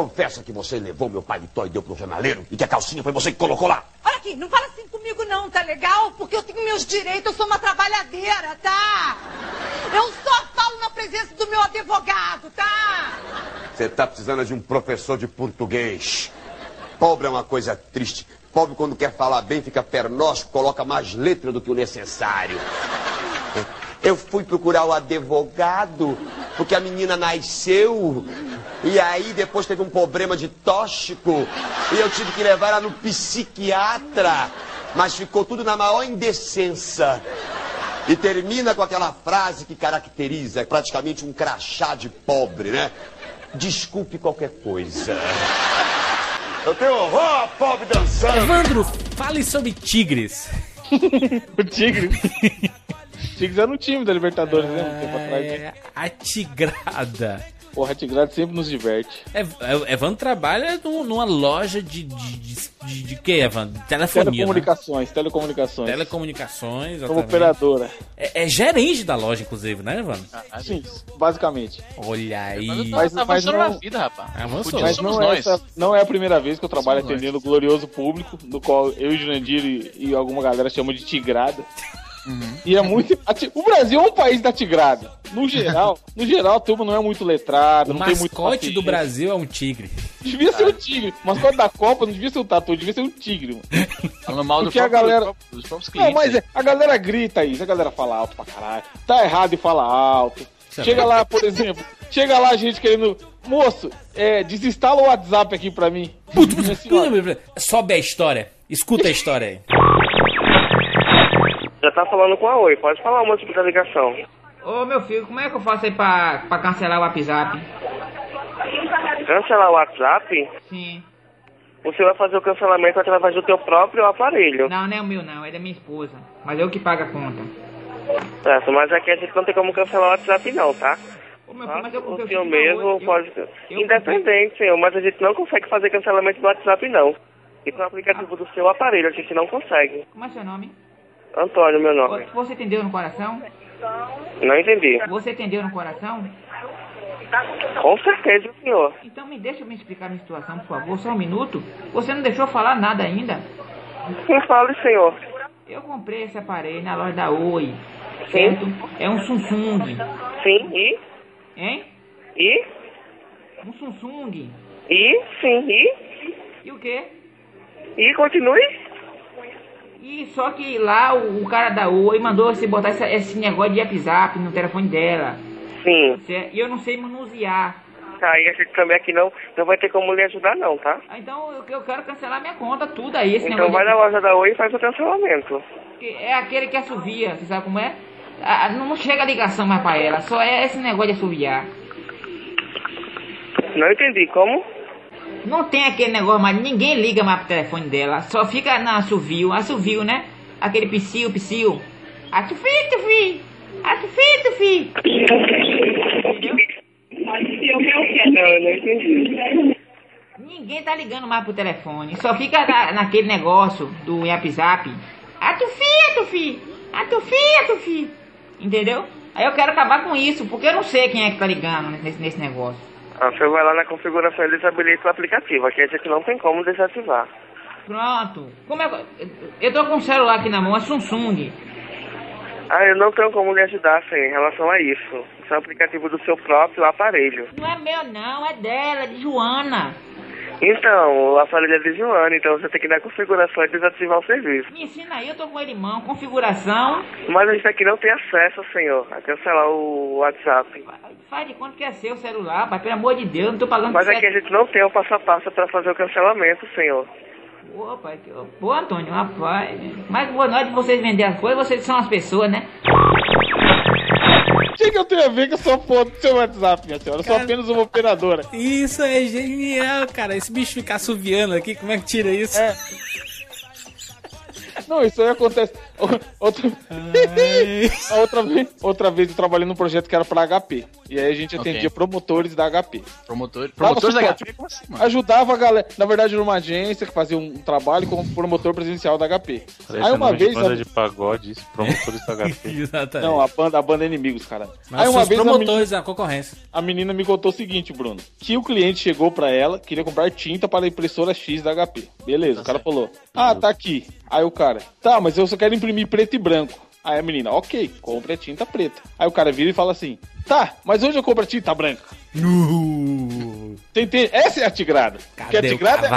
Confessa que você levou meu paletó e deu pro jornaleiro e que a calcinha foi você que colocou lá. Olha aqui, não fala assim comigo não, tá legal? Porque eu tenho meus direitos, eu sou uma trabalhadeira, tá? Eu só falo na presença do meu advogado, tá? Você tá precisando de um professor de português. Pobre é uma coisa triste. Pobre, quando quer falar bem, fica pernóstico, coloca mais letra do que o necessário. Eu fui procurar o advogado, porque a menina nasceu. E aí depois teve um problema de tóxico. E eu tive que levar ela no psiquiatra. Mas ficou tudo na maior indecência. E termina com aquela frase que caracteriza praticamente um crachá de pobre, né? Desculpe qualquer coisa. Eu tenho horror a pobre dançando. Evandro, fale sobre tigres. o tigre. Tigres era um time da Libertadores, né? Um tempo atrás. É, a tigrada. Porra, a Tigrada sempre nos diverte. É, é, Evandro trabalha num- numa loja de. de, de, de, de que, Evandro? Telefonia. né? Telecomunicações, telecomunicações. Telecomunicações, Como operadora. É, é gerente da loja, inclusive, né, Evandro? Sim, basicamente. Olha aí. Mas- mas avançando não- na vida, rapaz. Avançou. Mas somos não é, essa, não é a primeira vez que eu trabalho Somos atendendo o glorioso público, no qual eu, Jurandir e, e alguma galera chamam de tigrada. Uhum. E é muito. a o Brasil é um país da tigrada. No geral, no geral, a turma não é muito letrada, O não tem muito mascote do. Brasil é um tigre. Devia ser um tigre. O mascote da Copa não devia ser um tatu, devia ser um tigre, mano. Falando mal do Porque a próprio- galera- dos próprios Não, clientes. mas é, a galera grita isso, a galera fala alto pra caralho. Tá errado e fala alto. Isso é Chega lá, por exemplo, chega lá a gente querendo. Moço, é, desinstala o WhatsApp aqui pra mim. Minha senhora. Sobe a história. Escuta a história aí. Já tá falando com a Oi, pode falar o motivo da ligação. Ô meu filho, como é que eu faço aí pra, pra cancelar o WhatsApp? Cancelar o WhatsApp? Sim. Você vai fazer o cancelamento através do teu próprio aparelho. Não, não é o meu não, é da minha esposa. Mas eu que pago a conta. Certo, mas aqui a gente não tem como cancelar o WhatsApp não, tá? Ô meu filho, mas eu, O eu senhor mesmo eu- pode... eu- Independente, senhor, mas a gente não consegue fazer cancelamento do WhatsApp não. E com o aplicativo do seu aparelho a gente não consegue. Como é seu nome? Antônio, meu nome. Você entendeu no coração? Não entendi. Você entendeu no coração? Com certeza, senhor. Então me deixa me explicar a minha situação, por favor, só um minuto. Você não deixou falar nada ainda. Quem fala, senhor? Eu comprei esse aparelho na loja da Oi, certo? É um Samsung, Sim, e? hein? E? Um Samsung. E? Sim, e? E o quê? E continue? E só que lá o, o cara da Oi mandou você botar esse, esse negócio de WhatsApp no telefone dela. Sim. E eu não sei manusear. Tá, e a gente também aqui não, não vai ter como lhe ajudar não, tá? Ah, Então eu, eu quero cancelar minha conta, tudo aí. Esse Então negócio vai de- na loja da Oi e faz o cancelamento. que É aquele que assovia, você sabe como é? Ah, não chega a ligação mais pra ela, só é esse negócio de assoviar. Não entendi, como? Não tem aquele negócio mais, ninguém liga mais pro telefone dela, só fica na assovio, assovio, né? Aquele psiu, psiu. Atufi, tufi, atufi, tufi. Entendeu? Não, eu não entendi. Ninguém tá ligando mais pro telefone, só fica na- naquele negócio do WhatsApp. Atufi, atufi, atufi, atufi. Entendeu? Aí eu quero acabar com isso, porque eu não sei quem é que tá ligando nesse, nesse negócio. Ah, você vai lá na configuração e desabilita o aplicativo. Aqui a gente não tem como desativar. Pronto. Como é que... Eu tô com um celular aqui na mão, é Samsung. Ah, eu não tenho como lhe ajudar, sim, em relação a isso. Isso é um aplicativo do seu próprio aparelho. Não é meu não, é dela, é de Joana. Então, o aparelho é de Joana, então você tem que na configuração e desativar o serviço. Me ensina aí, eu tô com ele mão, configuração. Mas a gente aqui não tem acesso, senhor, a cancelar o WhatsApp. Faz de conta que é seu celular, pai, pelo amor de Deus, não tô pagando Mas aqui a gente não tem o passo a passo para fazer o cancelamento, senhor. Pô, pai, que... Pô, Antônio, rapaz. Mas boa noite de vocês vender as coisas, vocês são as pessoas, né? O que, que eu tenho a ver com a sua foto do seu WhatsApp, minha senhora? Eu sou Cara- apenas uma operadora. Isso é genial, cara. Esse bicho ficar assoviando aqui, como é que tira isso? É. Não, isso aí acontece. Outra... Outra, vez, outra vez eu trabalhei num projeto que era pra HP. E aí a gente atendia promotores da HP. Promotor, Dava promotores da. HP? Como assim, mano? Ajudava a galera. Na verdade, era uma agência que fazia um trabalho como promotor presencial da HP. Parece Aí uma de vez. banda a- de pagode, promotores da HP. Exatamente. Não, a banda, a banda é inimigos, cara. Mas Aí são uma os vez a menina, promotores da concorrência. a menina me contou o seguinte, Bruno. Que o cliente chegou pra ela, queria comprar tinta para a impressora X da HP. Beleza, o cara falou: Ah, tá aqui. Aí o cara, tá, mas eu só quero imprimir preto e branco. Aí a menina, ok, compre a tinta preta. Aí o cara vira e fala assim: Tá, mas hoje eu compro a tinta branca. Uh, Você entende? Essa é a tigrada. Porque a cadê o tigrada,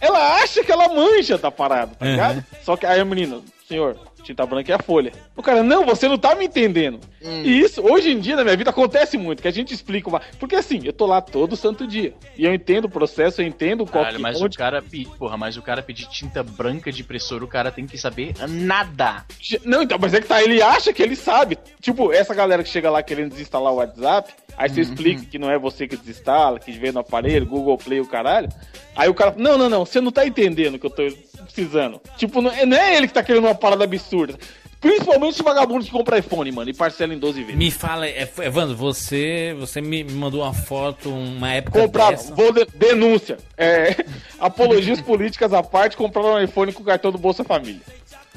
ela acha que ela manja da parada, tá Uhum. ligado? Só que aí a menina, senhor, tinta branca é a folha. O cara, não, você não tá me entendendo. Hum. E isso, hoje em dia, na minha vida, acontece muito, que a gente explica uma. Porque assim, eu tô lá todo santo dia. E eu entendo o processo, eu entendo qual Caralho, que mas o onde- cara, pe- porra, mas o cara pedir tinta branca de impressora, o cara tem que saber nada. Não, então, mas é que tá, ele acha que ele sabe. Tipo, essa galera que chega lá querendo desinstalar o WhatsApp, aí você explica que não é você que desinstala, que vem no aparelho, Google Play, o caralho. Aí o cara, não, não, não, você não tá entendendo o que eu tô precisando. Tipo, não é, não é ele que tá querendo uma parada absurda. Principalmente esse vagabundo que compra iPhone, mano, e parcela em 12 vezes. Me fala, é, Evandro, você, você me mandou uma foto, uma época Compraram, dessa. vou de- denúncia. É, apologias políticas à parte, compraram um iPhone com o cartão do Bolsa Família.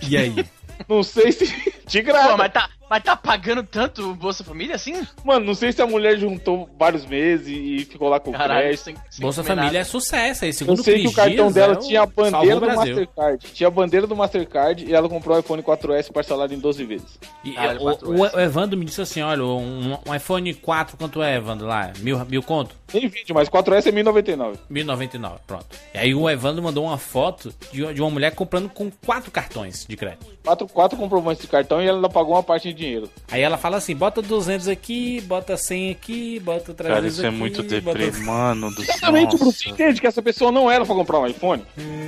E aí? Não sei se. De graça. Pô, mas tá, mas tá pagando tanto o Bolsa Família assim? Mano, não sei se a mulher juntou vários meses e ficou lá com o Caralho, crédito. sem, sem Bolsa Família é nada. sucesso aí, Eu segundo sei que o cartão Dias, dela é o- tinha a bandeira o do. Mastercard. Tinha a bandeira do Mastercard e ela comprou o iPhone 4S parcelado em 12 vezes. E, Caralho, o, 4S. o- o Evandro me disse assim, olha, um, um iPhone 4, quanto é, Evandro, lá? Mil, mil conto? Nem 20, mas 4S é 1099. 1099, pronto. E aí o Evandro mandou uma foto de, de uma mulher comprando com quatro cartões de crédito. Quatro, quatro comprovantes de cartão e ela ainda pagou uma parte de dinheiro. Aí ela fala assim, bota 200 aqui, bota 100 aqui, bota 300 Cara, isso é aqui, muito bota- deprê, mano do céu. Exatamente, Bruno. Você entende que essa pessoa não era pra comprar um iPhone?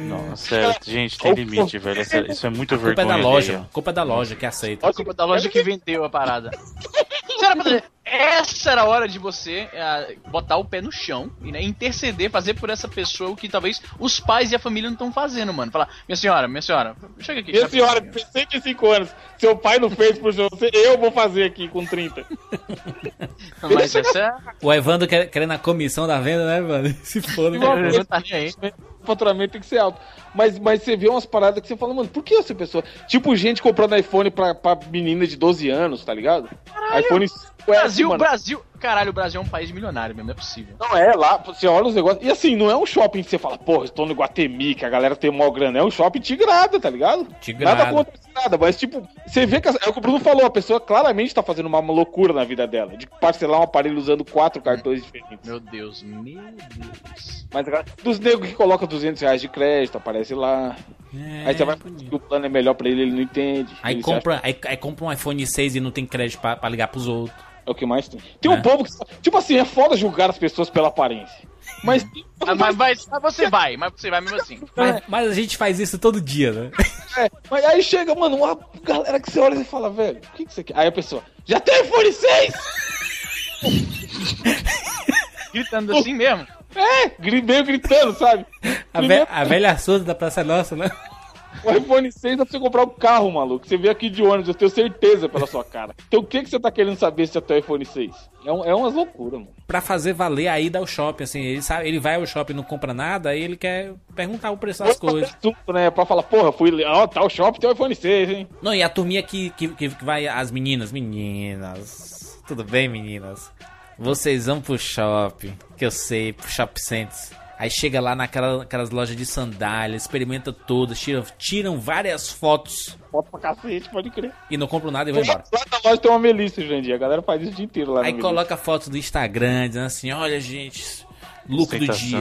nossa, sério, gente, tem limite, velho. Essa- isso é muito A culpa é vergonha. da loja, alheia. culpa é da loja que aceita. A culpa da loja que vendeu a parada. Pra- Essa era a hora de você é, botar o pé no chão e né, interceder, fazer por essa pessoa o que talvez os pais e a família não estão fazendo, mano. Falar, minha senhora, minha senhora, chega aqui. Minha senhora, tem 105 anos. Seu pai não fez por você, eu vou fazer aqui com 30. Mas essa é. O Evandro quer- querendo a comissão da venda, né, mano? Se for, né? Tá aí. Faturamento tem que ser alto. Mas, mas você vê umas paradas que você fala, mano, por que essa pessoa. Tipo, gente comprando iPhone pra, pra menina de 12 anos, tá ligado? iPhone 5S, Brasil, mano. Brasil. Caralho, o Brasil é um país milionário mesmo, não é possível. Não é lá, você olha os negócios. E assim, não é um shopping que você fala, porra, estou no Guatemi, que a galera tem maior grana. É um shopping tigrada, tá ligado? Tigrada. Nada contra nada, mas tipo, você vê que. É o que o Bruno falou, a pessoa claramente tá fazendo uma loucura na vida dela. De parcelar um aparelho usando quatro cartões diferentes. Meu Deus, meu Deus. Mas cara, dos negros que colocam 200 reais de crédito, aparece lá. É, aí você vai que o plano é melhor pra ele, ele não entende. Aí compra, aí, aí compra um iPhone 6 e não tem crédito pra, pra ligar pros outros. É o que mais tem. Tem É. um povo que. Tipo assim, é foda julgar as pessoas pela aparência. Mas. Ah, mas, mas- mas você vai, mas você vai mesmo assim. Mas, mas a gente faz isso todo dia, né? É, mas aí chega, mano, uma galera que você olha e fala, velho, o que, que você quer? Aí a pessoa, já tem iPhone 6? Gritando assim mesmo. É, meio gritando, sabe? A, ve- a velha surda da Praça Nossa, né? O iPhone 6 dá pra você comprar um carro, maluco. Você vê aqui de ônibus, eu tenho certeza pela sua cara. Então o que, que você tá querendo saber se é teu iPhone 6? É, um, é umas loucuras, mano. Pra fazer valer a ida ao shopping, assim. Ele, sabe, ele vai ao shopping e não compra nada, aí ele quer perguntar o preço das coisas. Assunto, né? Pra falar, porra, fui. Ó, tá o shopping, tem o iPhone 6, hein? Não, e a turminha que, que, que que vai, as meninas, meninas. Tudo bem, meninas? Vocês vão pro shopping, que eu sei, pro shopping centers. Aí chega lá naquela, naquelas lojas de sandália, experimenta todas, tiram, tiram várias fotos Foto pra cacete, pode crer. e não compram nada e vão embora. Lá na loja tem uma Melissa hoje em dia, a galera faz isso o dia inteiro lá Aí na coloca fotos do Instagram, dizendo assim, olha gente, look do dia,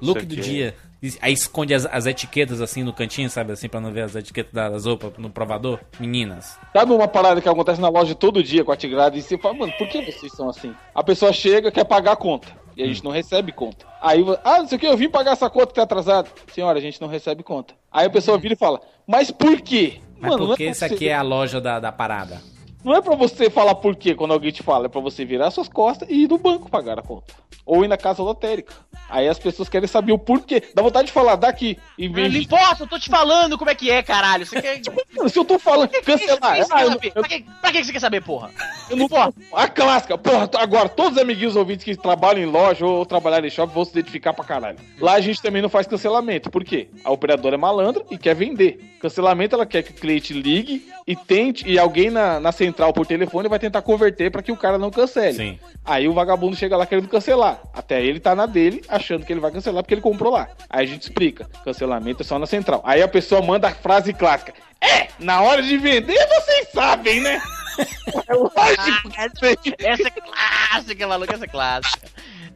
look do dia. Aí esconde as, as etiquetas assim no cantinho, sabe assim, pra não ver as etiquetas das roupas no provador. Meninas. Sabe uma parada que acontece na loja todo dia com a Tigrada e você fala, mano, por que vocês são assim? A pessoa chega, quer pagar a conta. E a gente não recebe conta. Aí, ah, não sei o que, eu vim pagar essa conta que tá atrasado. Senhora, a gente não recebe conta. Aí a pessoa vira e fala, mas por quê? Mas não porque é isso aqui é a loja da, da parada. Não é pra você falar por quê quando alguém te fala, é pra você virar suas costas e ir no banco pagar a conta. Ou ir na casa lotérica. Aí as pessoas querem saber o porquê. Dá vontade de falar daqui. Em Não vez de... importa, eu tô te falando como é que é, caralho. Você quer. Mano, se eu tô falando, cancelar. Pra que você Ah, quer eu, Pra que, pra que você quer saber, porra? eu não posso. A clássica. Porra, agora, todos os amiguinhos ouvintes que trabalham em loja ou trabalham em shopping vão se identificar pra caralho. Lá a gente também não faz cancelamento. Por quê? A operadora é malandra e quer vender. Cancelamento, ela quer que o cliente ligue e tente, e alguém na, na central por telefone vai tentar converter pra que o cara não cancele. Sim. Aí o vagabundo chega lá querendo cancelar. Até ele tá na dele, achando que ele vai cancelar porque ele comprou lá. Aí a gente explica: cancelamento é só na central. Aí a pessoa manda a frase clássica: É, na hora de vender vocês sabem, né? É lógico que sim. Essa é clássica, maluco, essa é clássica.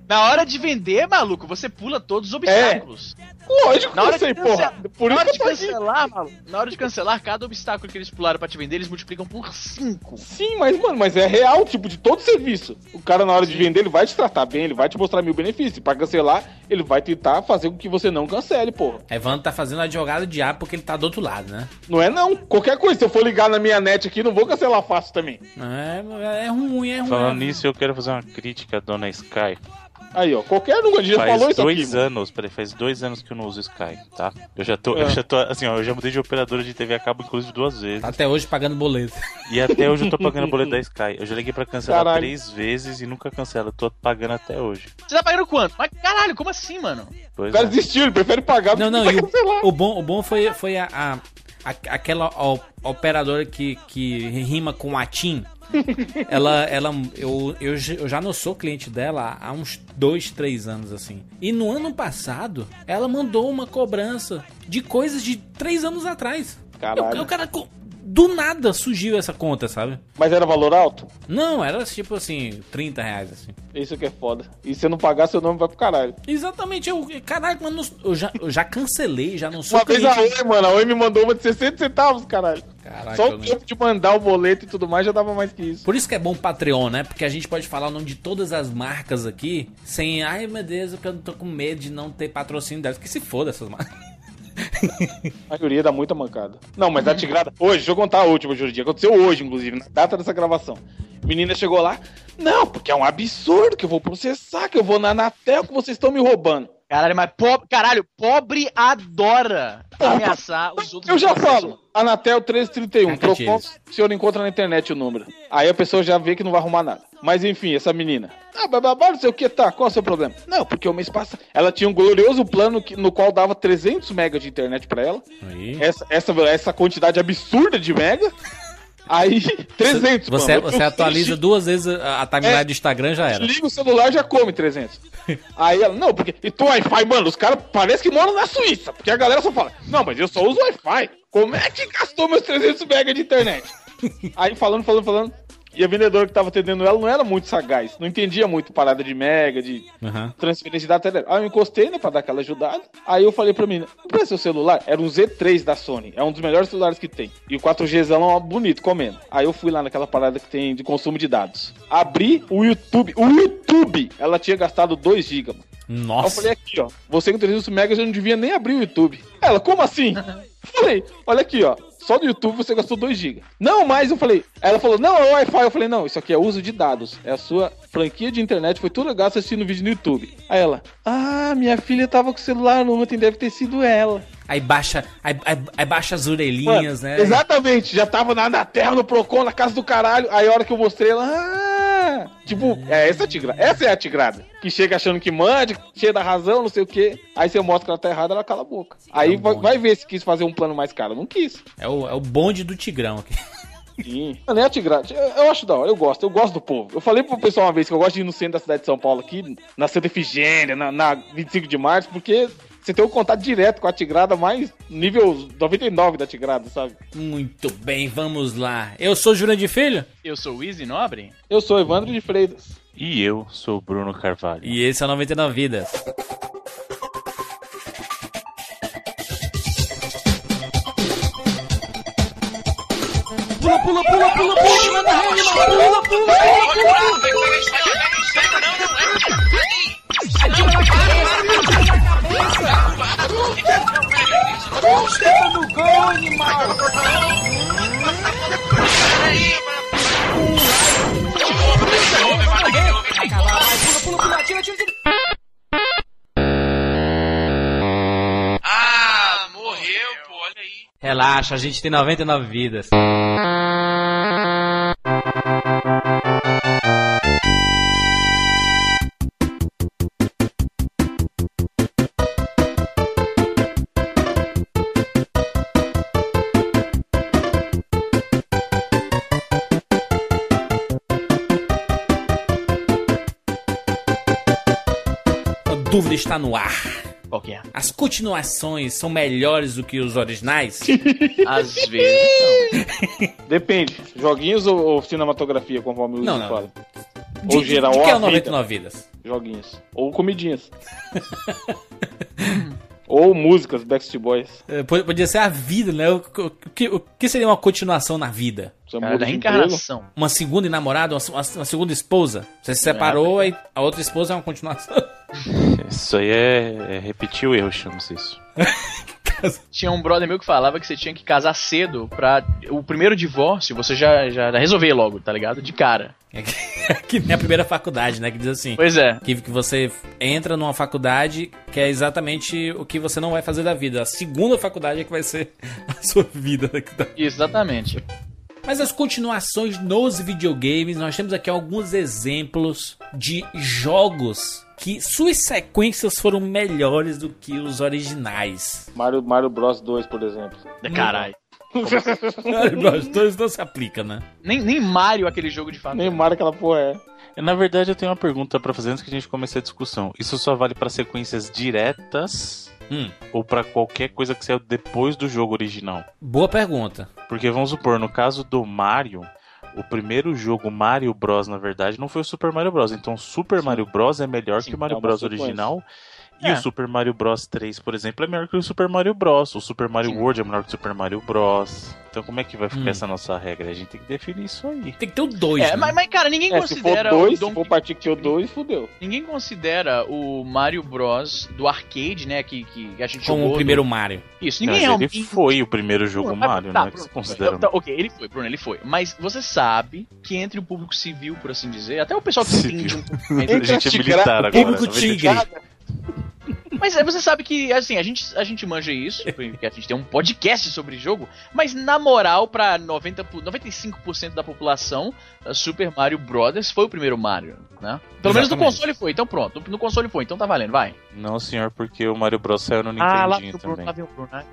Na hora de vender, maluco, você pula todos os obstáculos. Lógico que Na eu hora, sei, de porra. Por na isso hora que de cancelar, maluco, na hora de cancelar, cada obstáculo que eles pularam pra te vender, eles multiplicam por 5. Sim, mas, mano, mas é real, tipo, de todo serviço. O cara, na hora de vender, ele vai te tratar bem, ele vai te mostrar mil benefícios. Pra cancelar, ele vai tentar fazer com que você não cancele, porra. Evandro tá fazendo advogado de diabo porque ele tá do outro lado, né? Não é não. Qualquer coisa, se eu for ligar na minha net aqui, não vou cancelar fácil também. É, é ruim, é ruim. Falando nisso, eu quero fazer uma crítica à dona Sky. Aí, ó, qualquer um, a já Faz falou isso dois aqui. anos, peraí, faz dois anos que eu não uso Sky, tá? Eu já tô, É. eu já tô, assim, ó, eu já mudei de operadora de TV a cabo, inclusive, duas vezes. Até hoje pagando boleto. E até hoje eu tô pagando o boleto da Sky. Eu já liguei pra cancelar Caralho. três vezes e nunca cancela. Eu tô pagando até hoje. Você tá pagando quanto? Mas caralho, como assim, mano? Pois O cara é. desistiu, ele prefere pagar Não, do não, que e o, cancelar. o bom, o bom foi, foi a, a- a- aquela o- operadora que, que rima com Atim. Ela, ela, eu, eu, eu já não sou cliente dela há uns dois, três anos assim. E no ano passado, ela mandou uma cobrança de coisas de três anos atrás. Caralho. O cara, do nada surgiu essa conta, sabe? Mas era valor alto? Não, era tipo assim, 30 reais assim. Isso que é foda. E se eu não pagar, seu nome vai pro caralho. Exatamente, eu, caralho, mano, eu já, eu já cancelei, já não sou Uma vez a cliente. Oi, mano, a Oi me mandou uma de 60 centavos, caralho. Caraca, Só o tempo de mandar o boleto e tudo mais já dava mais que isso. Por isso que é bom o Patreon, né? Porque a gente pode falar o nome de todas as marcas aqui sem, ai meu Deus, eu não tô com medo de não ter patrocínio delas. Que se foda essas marcas. A maioria dá muita mancada. Não, mas a Tigrada. Hoje, deixa eu contar a última juridinha. Aconteceu hoje, inclusive, na data dessa gravação. Menina chegou lá. Não, porque é um absurdo que eu vou processar, que eu vou na Anatel, que vocês estão me roubando. Caralho, mas pobre. Caralho, pobre adora ameaçar os outros. Eu já falo. Anatel 1331. Carcatilhas. Procon, o senhor encontra na internet o número. Aí a pessoa já vê que não vai arrumar nada. Mas enfim, essa menina. Ah, bababá, não sei o que, tá. Qual é o seu problema? Não, porque o mês passado. Ela tinha um glorioso plano que- no qual dava 300 megas de internet pra ela. Aí. Essa, essa, essa quantidade absurda de mega. Aí, 300, Você, mano. você atualiza duas vezes a, a timeline É. do Instagram já era. Liga o celular já come 300. Aí ela, não, porque. E tu Wi-Fi, mano, os caras parecem que moram na Suíça. Porque a galera só fala, não, mas eu só uso Wi-Fi. Como é que gastou meus 300 MB de internet? Aí falando, falando, falando. E a vendedora que tava atendendo ela não era muito sagaz. Não entendia muito parada de mega, de Aham. transferência de data. Aí eu encostei, né, pra dar aquela ajudada. Aí eu falei pra mim, não seu celular? Era um Z3 da Sony. É um dos melhores celulares que tem. E o 4Gzão é bonito, comendo. Aí eu fui lá naquela parada que tem de consumo de dados. Abri o YouTube. O YouTube! Ela tinha gastado 2 GB, mano. Aí eu Nossa. falei aqui, ó. Você com 300 megas eu não devia nem abrir o YouTube. Ela, como assim? Falei, olha aqui, ó. Só do YouTube você gastou 2 GB. Não, mais eu falei. Ela falou, não, é Wi-Fi. Eu falei, não, isso aqui é uso de dados. É a sua franquia de internet. Foi tudo gasto assistindo vídeo no YouTube. Aí ela, ah, minha filha tava com o celular ontem, deve ter sido ela. Aí baixa, aí, aí- aí baixa as orelhinhas, Mano, né? Exatamente, já tava na, na terra, no Procon, na casa do caralho. Aí a hora que eu mostrei ela, ah, tipo, é essa a tigrada. Essa é a tigrada. Que chega achando que mande, cheia da razão, não sei o quê. Aí você mostra que ela tá errada, ela cala a boca. Aí É vai, vai ver se quis fazer um plano mais caro. Não quis. É o, é o bonde do Tigrão aqui. Sim. Mano, é a tigrada. Eu, eu acho da hora, eu gosto, eu gosto do povo. Eu falei pro pessoal uma vez que eu gosto de ir no centro da cidade de São Paulo aqui, na Santa Efigênia, na, na 25 de março, porque você tem um contato direto com a Tigrada, mais nível 99 da Tigrada, sabe? Muito bem, vamos lá. Eu sou Júlio de Filho? Eu sou o Easy Nobre? Eu sou Evandro de Freitas. E eu sou Bruno Carvalho. E esse é o 99 Vidas. Pula, pula, pula, pula, pula, pula, pula, pula, pula, pula, pula, pula, pula, pula, pula, Puxa no cão, animal! Ah, morreu, pô, olha aí. Relaxa, a gente tem 99 vidas. Dúvida está no ar. Qual que é? As continuações são melhores do que os originais? Às vezes Depende. Joguinhos ou, ou cinematografia, conforme o Não, Luiz não. fala? De, Ou geral, de que ou é o vida. 99 vidas? Joguinhos. Ou comidinhas. ou músicas, Backstreet Boys. É, po- Podia ser a vida, né? O, o- o que, o que seria uma continuação na vida? Não. Cara, da de reencarnação. Uma segunda namorada, uma, uma- segunda esposa? Você se separou, aí a outra esposa é uma continuação. Isso aí é, é repetir o erro, chama-se isso. Tinha um brother meu que falava que você tinha que casar cedo pra o primeiro divórcio você já, já resolver logo, tá ligado? De cara. É que, que nem a primeira faculdade, né? Que diz assim. Pois é. Que, que você entra numa faculdade que é exatamente o que você não vai fazer da vida. A segunda faculdade é que vai ser a sua vida. Exatamente. Mas as continuações nos videogames, nós temos aqui alguns exemplos de jogos que suas sequências foram melhores do que os originais. Mario, Mario Bros 2, por exemplo. Caralho. Os dois não se aplica, né? Nem, nem Mario aquele jogo de fato. Nem Mario aquela porra é. É, Na verdade, eu tenho uma pergunta pra fazer antes que a gente comece a discussão. Isso só vale pra sequências diretas Hum, ou pra qualquer coisa que saiu depois do jogo original? boa pergunta. Porque vamos supor, no caso do Mario, o primeiro jogo Mario Bros, na verdade, não foi o Super Mario Bros. Então, Super Mario Bros é melhor Sim, que o Mario é Bros sequência. original. E É. o Super Mario Bros 3, por exemplo, é melhor que o Super Mario Bros. O Super Mario Sim. World é melhor que o Super Mario Bros. Então, como é que vai ficar Hum. essa nossa regra? A gente tem que definir isso aí. Tem que ter o dois. É, né? mas, mas, cara, ninguém É, se for considera dois, o se Donkey for partir que o 2, fudeu. Ninguém considera o Mario Bros do arcade, né? Que, que a gente Como jogou. o primeiro Mario. Isso, Mas ninguém é um. ele foi o primeiro jogo Bruno, mas- Mario, tá, não é que Bruno, se considera. tá, ok, ele foi, Bruno, ele foi. Mas você sabe que entre o público civil, por assim dizer, até o pessoal que Civil. entende um mais- A gente é Entre militar agora. Público tá vendo? tigre. Mas é, você sabe que, assim, a gente, a gente manja isso, porque a gente tem um podcast sobre jogo, mas na moral, pra 90, por- 95% da população, Super Mario Brothers foi o primeiro Mario, né? Pelo menos no Exatamente. console foi, então pronto. No console foi, então tá valendo, vai. Não, senhor, porque o Mario Bros saiu no Ah, lá Nintendinho o Bruno, também. lá vem o Bruno. né?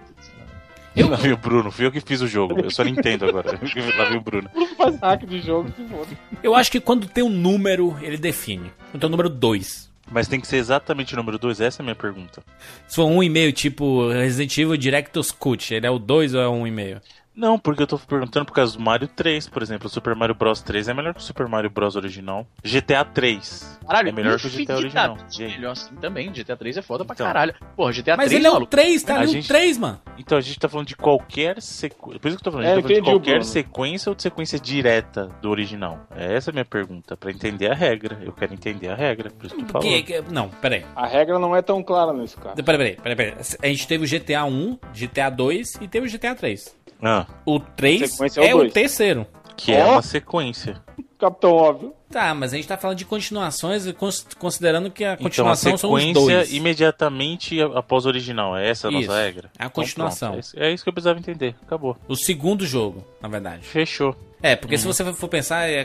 Lá vem o Bruno, fui eu que fiz o jogo. Eu só Nintendo agora. Lá vem o Bruno. Faz hack de jogo, se foda. Eu acho que quando tem um número, ele define. Então, o número 2. Mas tem que ser exatamente o número 2? Essa é a minha pergunta. Se for um e meio, tipo Resident Evil Director's Cut, ele é o 2 ou é um e meio? Não, porque eu tô perguntando por causa do Mario 3, por exemplo. O Super Mario Bros 3 é melhor que o Super Mario Bros original. GTA 3 Caralho, é melhor que o GTA original. melhor assim também. GTA 3 é foda pra Então. caralho. Porra, GTA Mas 3, ele é o maluco. 3, tá A ali o gente- 3, mano. Então a gente tá falando de qualquer sequência. Por isso que eu tô falando, a É, gente tá falando de o qualquer sequência ou de sequência direta do original. É essa a minha pergunta, pra entender a regra. Eu quero entender a regra, por isso que eu tô Que, não, peraí. A regra não é tão clara nesse caso. Peraí, peraí, peraí, peraí. A gente teve o GTA 1, GTA 2 e teve o GTA 3. Ah, O 3 Sequência é o é o terceiro. que é Ó. uma sequência. Capitão óbvio. Tá, mas a gente tá falando de continuações, cons- considerando que a Então a continuação são os sequência dois. imediatamente após o original. É essa a Isso, nossa regra? é a Então, continuação. pronto, é isso- é que eu precisava entender. Acabou. O segundo jogo, na verdade. Fechou. É, porque se Uhum. você for pensar, é,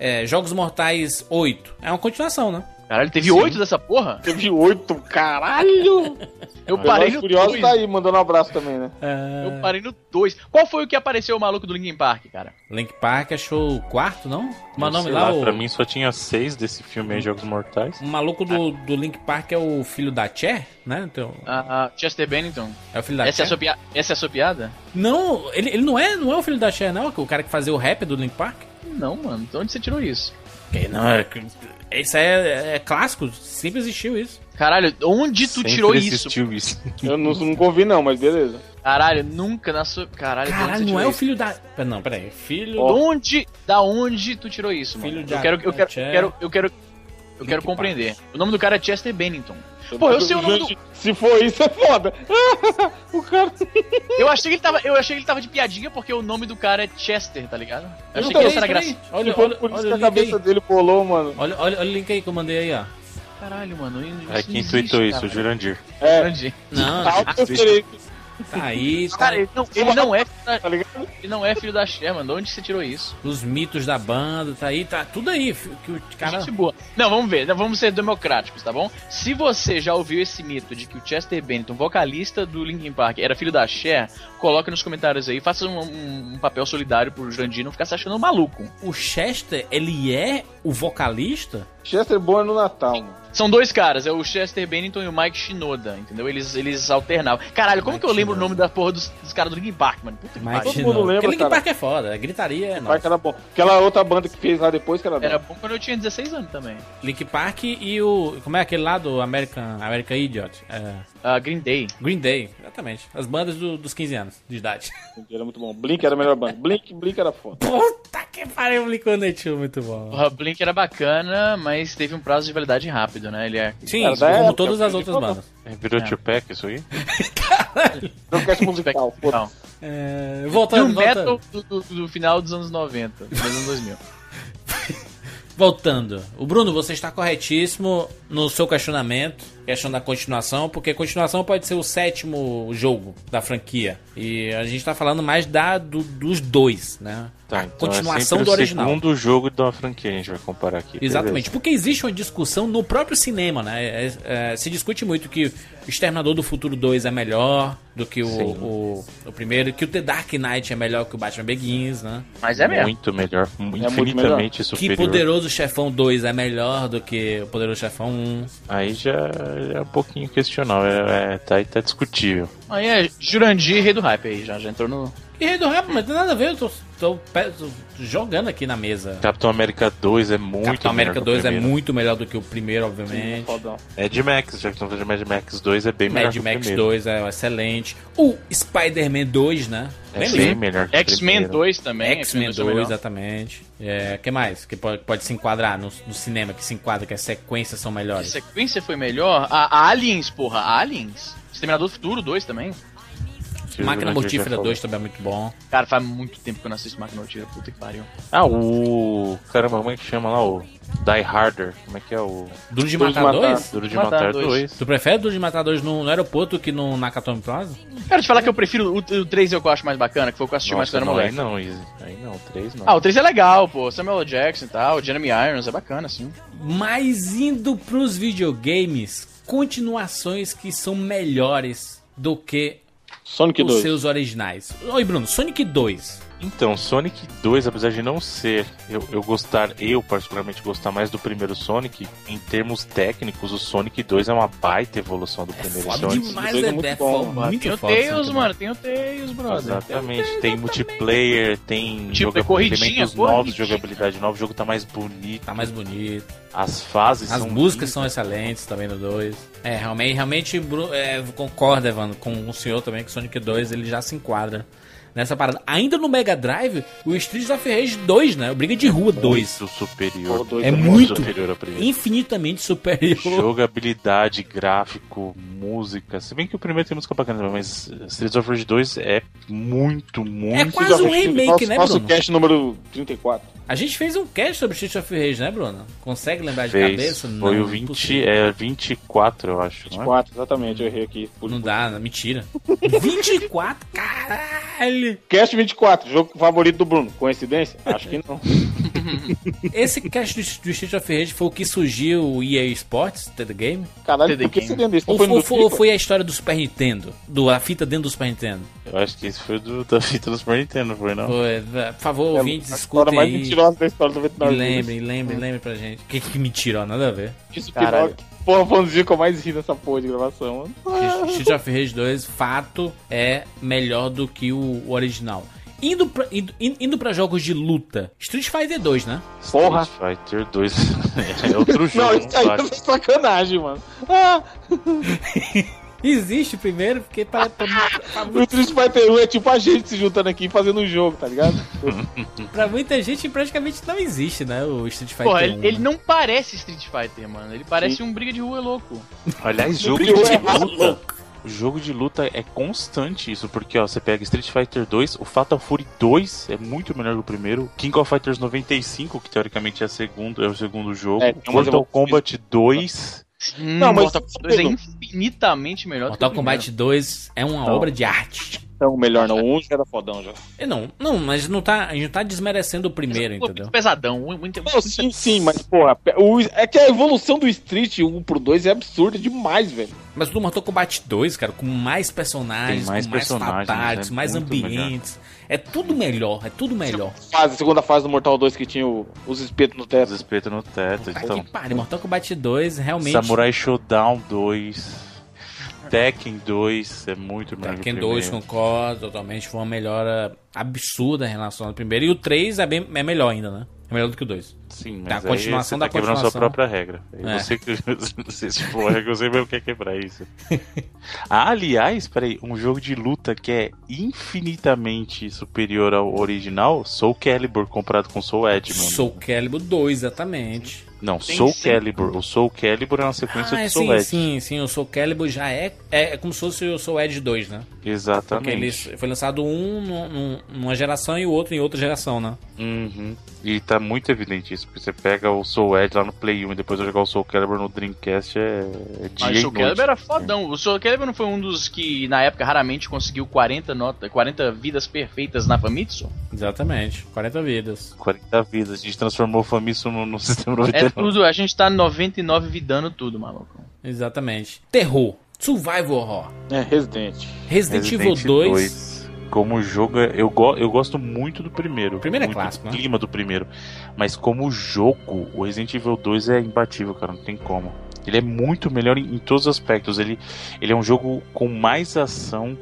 é, Jogos Mortais 8 é uma continuação, né? Caralho, teve oito dessa porra? Teve oito, caralho! Eu Ah, parei no Furiosos 2. tá aí, mandando um abraço também, né? Eu parei no 2. Qual foi o que apareceu o maluco do Linkin Park, cara? Link Park achou o quarto, não? Como é nome lá? lá, o... Pra mim só tinha seis desse filme aí, Jogos Mortais. O maluco do, do Link Park é o filho da Cher, né? Então, Ah, Chester Bennington. é o filho da Essa é, Cher. pia- Essa é a sua piada? Não, ele, ele não é, não é o filho da Cher, não? O cara que fazia o rap do Link Park? Não, mano. De onde você tirou isso? Que não, é, isso é, é clássico, sempre existiu isso. Caralho, onde tu Sempre tirou isso? existiu isso. Eu não, nunca ouvi não, mas beleza. Caralho, nunca na sua. Caralho, Caralho, você não tirou é o isso? filho da. Pera, Não, peraí. Filho. De onde, da onde tu tirou isso, mano? Filho de eu quero, eu quero, eu quero, eu quero, eu quero compreender. O nome do cara é Chester Bennington. Pô, eu sei o nome do. Se for isso, é foda. o cara... Eu achei que ele tava, eu achei que ele tava de piadinha porque o nome do cara é Chester, tá ligado? Eu achei Então, que essa era graça. Olha, for olha, por isso olha que o a link aí. cabeça dele pulou, mano. Olha, olha, olha o link aí que eu mandei aí, ó. Caralho, mano. Isso Aí quem não tweetou isso? O. Jurandir. É, Grande. Não, eu serei. Tá aí, tá Cara, ele não, ele não é filho Tá da, ligado? ele não é filho da Cher, mano. De onde você tirou isso? os mitos da banda, tá aí, tá tudo aí. Que o cara. Gente boa. Não, vamos ver, vamos ser democráticos, tá bom? Se você já ouviu esse mito de que o Chester Bennington, vocalista do Linkin Park, era filho da Cher, coloque nos comentários aí, faça um, um- um papel solidário pro Jurandir não ficar se achando um maluco. O Chester, ele é o vocalista? Chester é no Natal, mano. São dois caras, é o Chester Bennington e o Mike Shinoda, entendeu? Eles, eles alternavam. Caralho, como Mike que eu lembro Shinoda. o nome da porra dos, dos caras do Linkin Park, mano? Puta que Mike todo mundo lembra, Porque Linkin. Park é foda, a gritaria é Park era bom. Aquela outra banda que fez lá depois que era, Era bom. bom quando eu tinha 16 anos também. Linkin Park e o. Como é aquele lá do American, American Idiot? É, Ah, Green Day. Green Day, exatamente. As bandas do- dos 15 anos de idade. Era muito bom. Blink era a melhor banda. Blink, Blink era foda. Puta que pariu, Blink-182, muito bom. O Blink era bacana, mas teve um prazo de validade rápido, né? Ele é. Sim, da como época, todas as Blink outras bandas. É, virou É. Tupac isso aí? Broadcast musical, foda Não. É, E o voltando, metal voltando. do, do- do final dos anos 90, dos anos 2000. Voltando. O Bruno, você está corretíssimo no seu questionamento, questão da continuação, porque continuação pode ser o sétimo jogo da franquia. E a gente tá falando mais da, do- dos dois, né? Tá, a então continuação é do o original. segundo jogo da franquia a gente vai comparar aqui. Exatamente, porque existe uma discussão no próprio cinema, né? É- é- se discute muito que o Exterminador do Futuro 2 é melhor do que o, o, o primeiro, que o The Dark Knight é melhor que o Batman Begins, né? Mas é Beleza. mesmo. Muito melhor, muito infinitamente Que superior. Poderoso Chefão 2 é melhor do que o Poderoso Chefão 1. Aí já é um pouquinho questionável, é, é, tá, aí tá discutível. Aí é Jurandir, rei do hype aí, já, já entrou no. E Rei do Rap, mas não tem nada a ver, eu tô, tô tô jogando aqui na mesa. Capitão América 2 é muito Capitão melhor América que o 2 é muito melhor do que o primeiro, obviamente. Fodão. Mad Max, já que estamos falando de Mad Max 2 é bem melhor Mad que o Max primeiro. 2 é excelente. O Spider-Man 2, né? É bem disso? melhor o X-Men primeiro. 2 também. X-Men 2, é melhor. exatamente. É, que mais? Que pode, pode se enquadrar no, no cinema, que se enquadra, que as sequências são A melhores. sequência foi melhor. A, a Aliens, porra, a Aliens. Exterminador do Futuro 2 também. O Máquina Mortífera falou. 2 também é muito bom. Cara, faz muito tempo que eu não assisto Máquina Mortífera, puta que pariu. Ah, o. Caramba, como é que chama lá? O Die Harder. Como é que é o. Duro de Matar Matar. 2? Duro de Matar Matar dois. 2. Tu prefere Duro de Matar 2 no, no aeroporto que no Nakatomi Plaza? Quero te falar que eu prefiro o, o 3 é o que eu acho mais bacana, que foi o que eu assisti mais quando era aí moleque. não, Easy. Aí não, 3 não. Ah, o 3 é legal, pô. Samuel. Jackson e tal, Jeremy Irons, é bacana, assim. Mas indo pros videogames, continuações que são melhores do que Sonic os 2. seus originais. Oi, Bruno, Sonic 2. Então, Sonic 2, apesar de não ser eu, eu gostar, eu particularmente gostar mais do primeiro Sonic, em termos técnicos, o Sonic 2 é uma baita evolução do primeiro Foda Sonic. demais, é é, muito é bom, fo- mano. Tem o. Tails, mano, tem o Tails, brother. Exatamente, tem multiplayer, tem Tipo, joga- é elementos novos, jogabilidade nova, o jogo tá mais bonito, Tá mais bonito. as fases As são músicas são excelentes também no 2. É, realmente, realmente é, concordo, Evandro, com o senhor também que Sonic 2 ele já se enquadra nessa parada. Ainda no Mega Drive, o Streets of Rage 2, né? O Briga de Rua 2. muito superior. É é muito superior ao primeiro. infinitamente superior. Jogabilidade, gráfico, música. Se bem que o primeiro tem música bacana, mas Streets of Rage 2 é muito, muito. É quase um remake, nosso, né, Nosso Bruno? cast número 34. A gente fez um cast sobre Streets of Rage, né, Bruno? Consegue lembrar de Fez. cabeça? Foi Não, o 20, impossível. é 24, eu acho. não é? 24, exatamente, eu errei aqui. Por- Não dá, não, mentira. 24? Caralho! Cast 24, jogo favorito do Bruno. Coincidência? Acho que não. Esse cast do, do Street of Rage foi o que surgiu o EA Sports, The Game? Caralho, TD por que Game. você lembra? Não Ou, foi ou do foi, ou FIFA? foi a história do Super Nintendo? Do, a fita dentro do Super Nintendo? Eu acho que esse foi do, da fita do Super Nintendo, foi não? Foi, por favor, É ouvintes, a história escutem mais aí. mentirosa da história do Vietnã. lembrem, lembrem, lembrem pra gente. Que, que mentira, ó, nada a ver. Isso, Caralho. Porra, foi um dos dias que eu mais ri nessa porra de gravação, mano. Street of Rage 2, fato, é melhor do que o, original. Indo pra, indo, indo pra jogos de luta, Street Fighter 2, né? Porra. Street Fighter 2 é outro jogo. Não, isso aí é sacanagem, mano. Ah, Existe primeiro, porque pra, pra, pra, o Street Fighter 1 é tipo a gente se juntando aqui e fazendo um jogo, tá ligado? pra muita gente praticamente não existe, né? O Street Fighter Porra, 1. ele, ele não parece Street Fighter, mano. Ele parece um briga de rua louco. Aliás, jogo de Jogo é luta. O jogo de luta é constante isso, porque ó, você pega Street Fighter 2, o Fatal Fury 2 é muito melhor que o primeiro, King of Fighters 95, que teoricamente é, segundo, é o segundo jogo, É, Mortal evoluções. Kombat 2 Hum, Não, mas- Mortal Kombat 2 é infinitamente melhor Mortal do que o primeiro. Kombat 2 é uma Não. obra de arte. Então, melhor não. Um já era fodão já. E não, não, mas não tá, a gente não tá desmerecendo o primeiro, Pô, entendeu? Muito pesadão. Muito, Não, sim, sim, mas, porra, o- é que a evolução do Street 1 pro 2 é absurda demais, velho. Mas do Mortal Kombat 2, cara, com mais personagens, Tem mais com mais fatalities, é mais muito ambientes. É tudo melhor, é tudo melhor. Fase, segunda fase do Mortal 2 que tinha o- os espetos no Os teto. espetos no teto. Puta Então, que pariu, Mortal Kombat 2 realmente. Samurai Showdown 2. Tekken 2 é muito melhor que o Tekken 2 primeiro. concordo totalmente, foi uma melhora absurda em relação ao primeiro. E o 3 é, bem, é melhor ainda, né? É melhor do que o 2. Sim, mas a continuação aí da você tá quebrando sua continuação. própria regra. É. Você que você se for regra, você mesmo quer quebrar isso. ah, aliás, peraí, um jogo de luta que é infinitamente superior ao original, Soul Calibur comparado com Soul Edge, mano. Soul Calibur 2, exatamente. Não, Tem Soul sim. Calibur. O Soul Calibur é uma sequência Ah, é, do Soul sim, Edge. sim, sim. O Soul Calibur já é, é. é como se fosse o Soul Edge 2, né? Porque Exatamente. ele foi lançado um num- num- numa geração e o outro em outra geração, né? Uhum. E tá muito evidente isso, porque você pega o Soul Edge lá no Play 1 e depois jogar o Soul Calibur no Dreamcast é, é dia Mas e o Soul noite. Calibur era fodão. O Soul Calibur não foi um dos que, na época, raramente conseguiu 40, nota, 40 vidas perfeitas na Famitsu? Exatamente. 40 vidas. 40 vidas. A gente transformou o Famitsu no, no sistema É 99. tudo, a gente tá 99 vidando tudo, maluco. Exatamente. Terror. Survival Horror. É, Resident. Resident, Evil 2. Como jogo, é- eu, go eu gosto muito do primeiro. O primeiro é muito clássico, do né? clima do primeiro. Mas como jogo, o Resident Evil 2 é imbatível, cara. Não tem como. Ele é muito melhor em, em todos os aspectos. Ele, ele é um jogo com mais ação.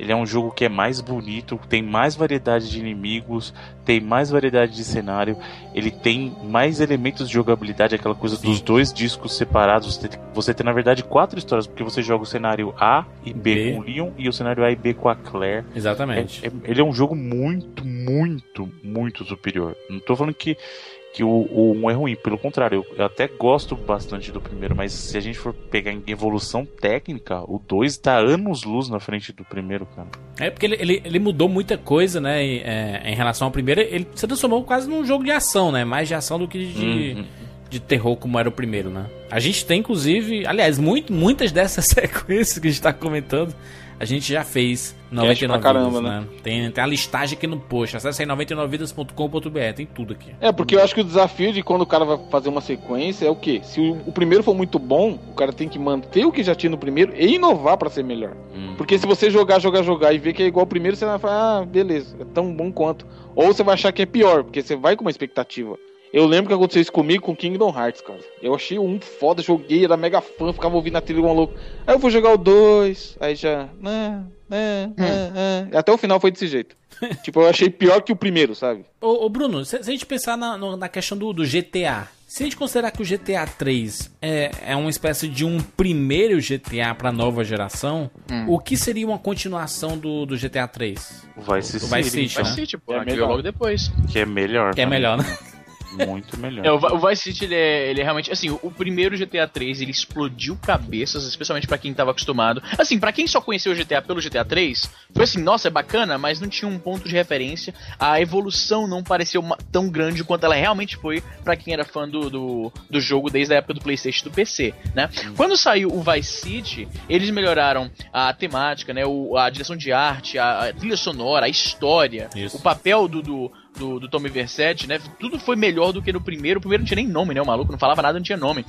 Ele é um jogo que é mais bonito, tem mais variedade de inimigos, tem mais variedade de cenário, ele tem mais elementos de jogabilidade, aquela coisa Sim. dos dois discos separados. Você tem, você tem, na verdade, quatro histórias, porque você joga o cenário A e B, B. com o Leon e o cenário A e B com a Claire. Exatamente. É- é- ele é um jogo muito, muito, muito superior. Não tô falando que, que o, o 1 é ruim, pelo contrário, eu, eu até gosto bastante do primeiro, mas se a gente for pegar em evolução técnica, o 2 tá anos luz na frente do primeiro, cara. É porque ele, ele, ele mudou muita coisa, né? em- é, em relação ao primeiro. Ele se transformou quase num jogo de ação, né? Mais de ação do que de, Uhum. de terror, como era o primeiro, né? A gente tem, inclusive, aliás, muito, muitas dessas sequências que a gente tá comentando, a gente já fez 99 pra caramba, vidas, né? né? Tem, tem a listagem aqui no post. Acesse aí 99vidas.com.br, tem tudo aqui. É, porque eu acho que o desafio de quando o cara vai fazer uma sequência é o quê? Se o, o primeiro for muito bom, o cara tem que manter o que já tinha no primeiro e inovar pra ser melhor. Hum. Porque se você jogar, jogar, jogar e ver que é igual ao primeiro, você vai falar, ah, beleza, é tão bom quanto. Ou você vai achar que é pior, porque você vai com uma expectativa. Eu lembro que aconteceu isso comigo com Kingdom Hearts, cara. Eu achei um foda, joguei, era mega fã, ficava ouvindo a trilha um louco. Aí eu vou jogar o 2, aí já. né, né, né, né. Até o final foi desse jeito. tipo, eu achei pior que o primeiro, sabe? Ô, ô, Bruno, se, se a gente pensar na, no- na questão do, do GTA, se a gente considerar que o GTA 3 é, é uma espécie de um primeiro GTA pra nova geração, o que seria uma continuação do, do GTA 3? O Vice O Vice City, City, Vice? City, pô, É melhor. logo depois. que é melhor. Que é melhor, né? Muito melhor. É, o, Vi- o Vice City, ele é, ele é realmente. Assim, o, primeiro GTA 3 ele explodiu cabeças, especialmente pra quem tava acostumado. Assim, pra quem só conheceu o GTA pelo GTA 3, foi assim, nossa, é bacana, mas não tinha um ponto de referência. A evolução não pareceu tão grande quanto ela realmente foi pra quem era fã do, do, do jogo desde a época do PlayStation do PC, né? Quando saiu o Vice City, eles melhoraram a temática, né? O, a direção de arte, a, a trilha sonora, a história, Isso. o papel do, do, do, do Tommy Versetti, né? Tudo foi melhor do que no primeiro. O primeiro não tinha nem nome, né? O maluco não falava nada, não tinha nome.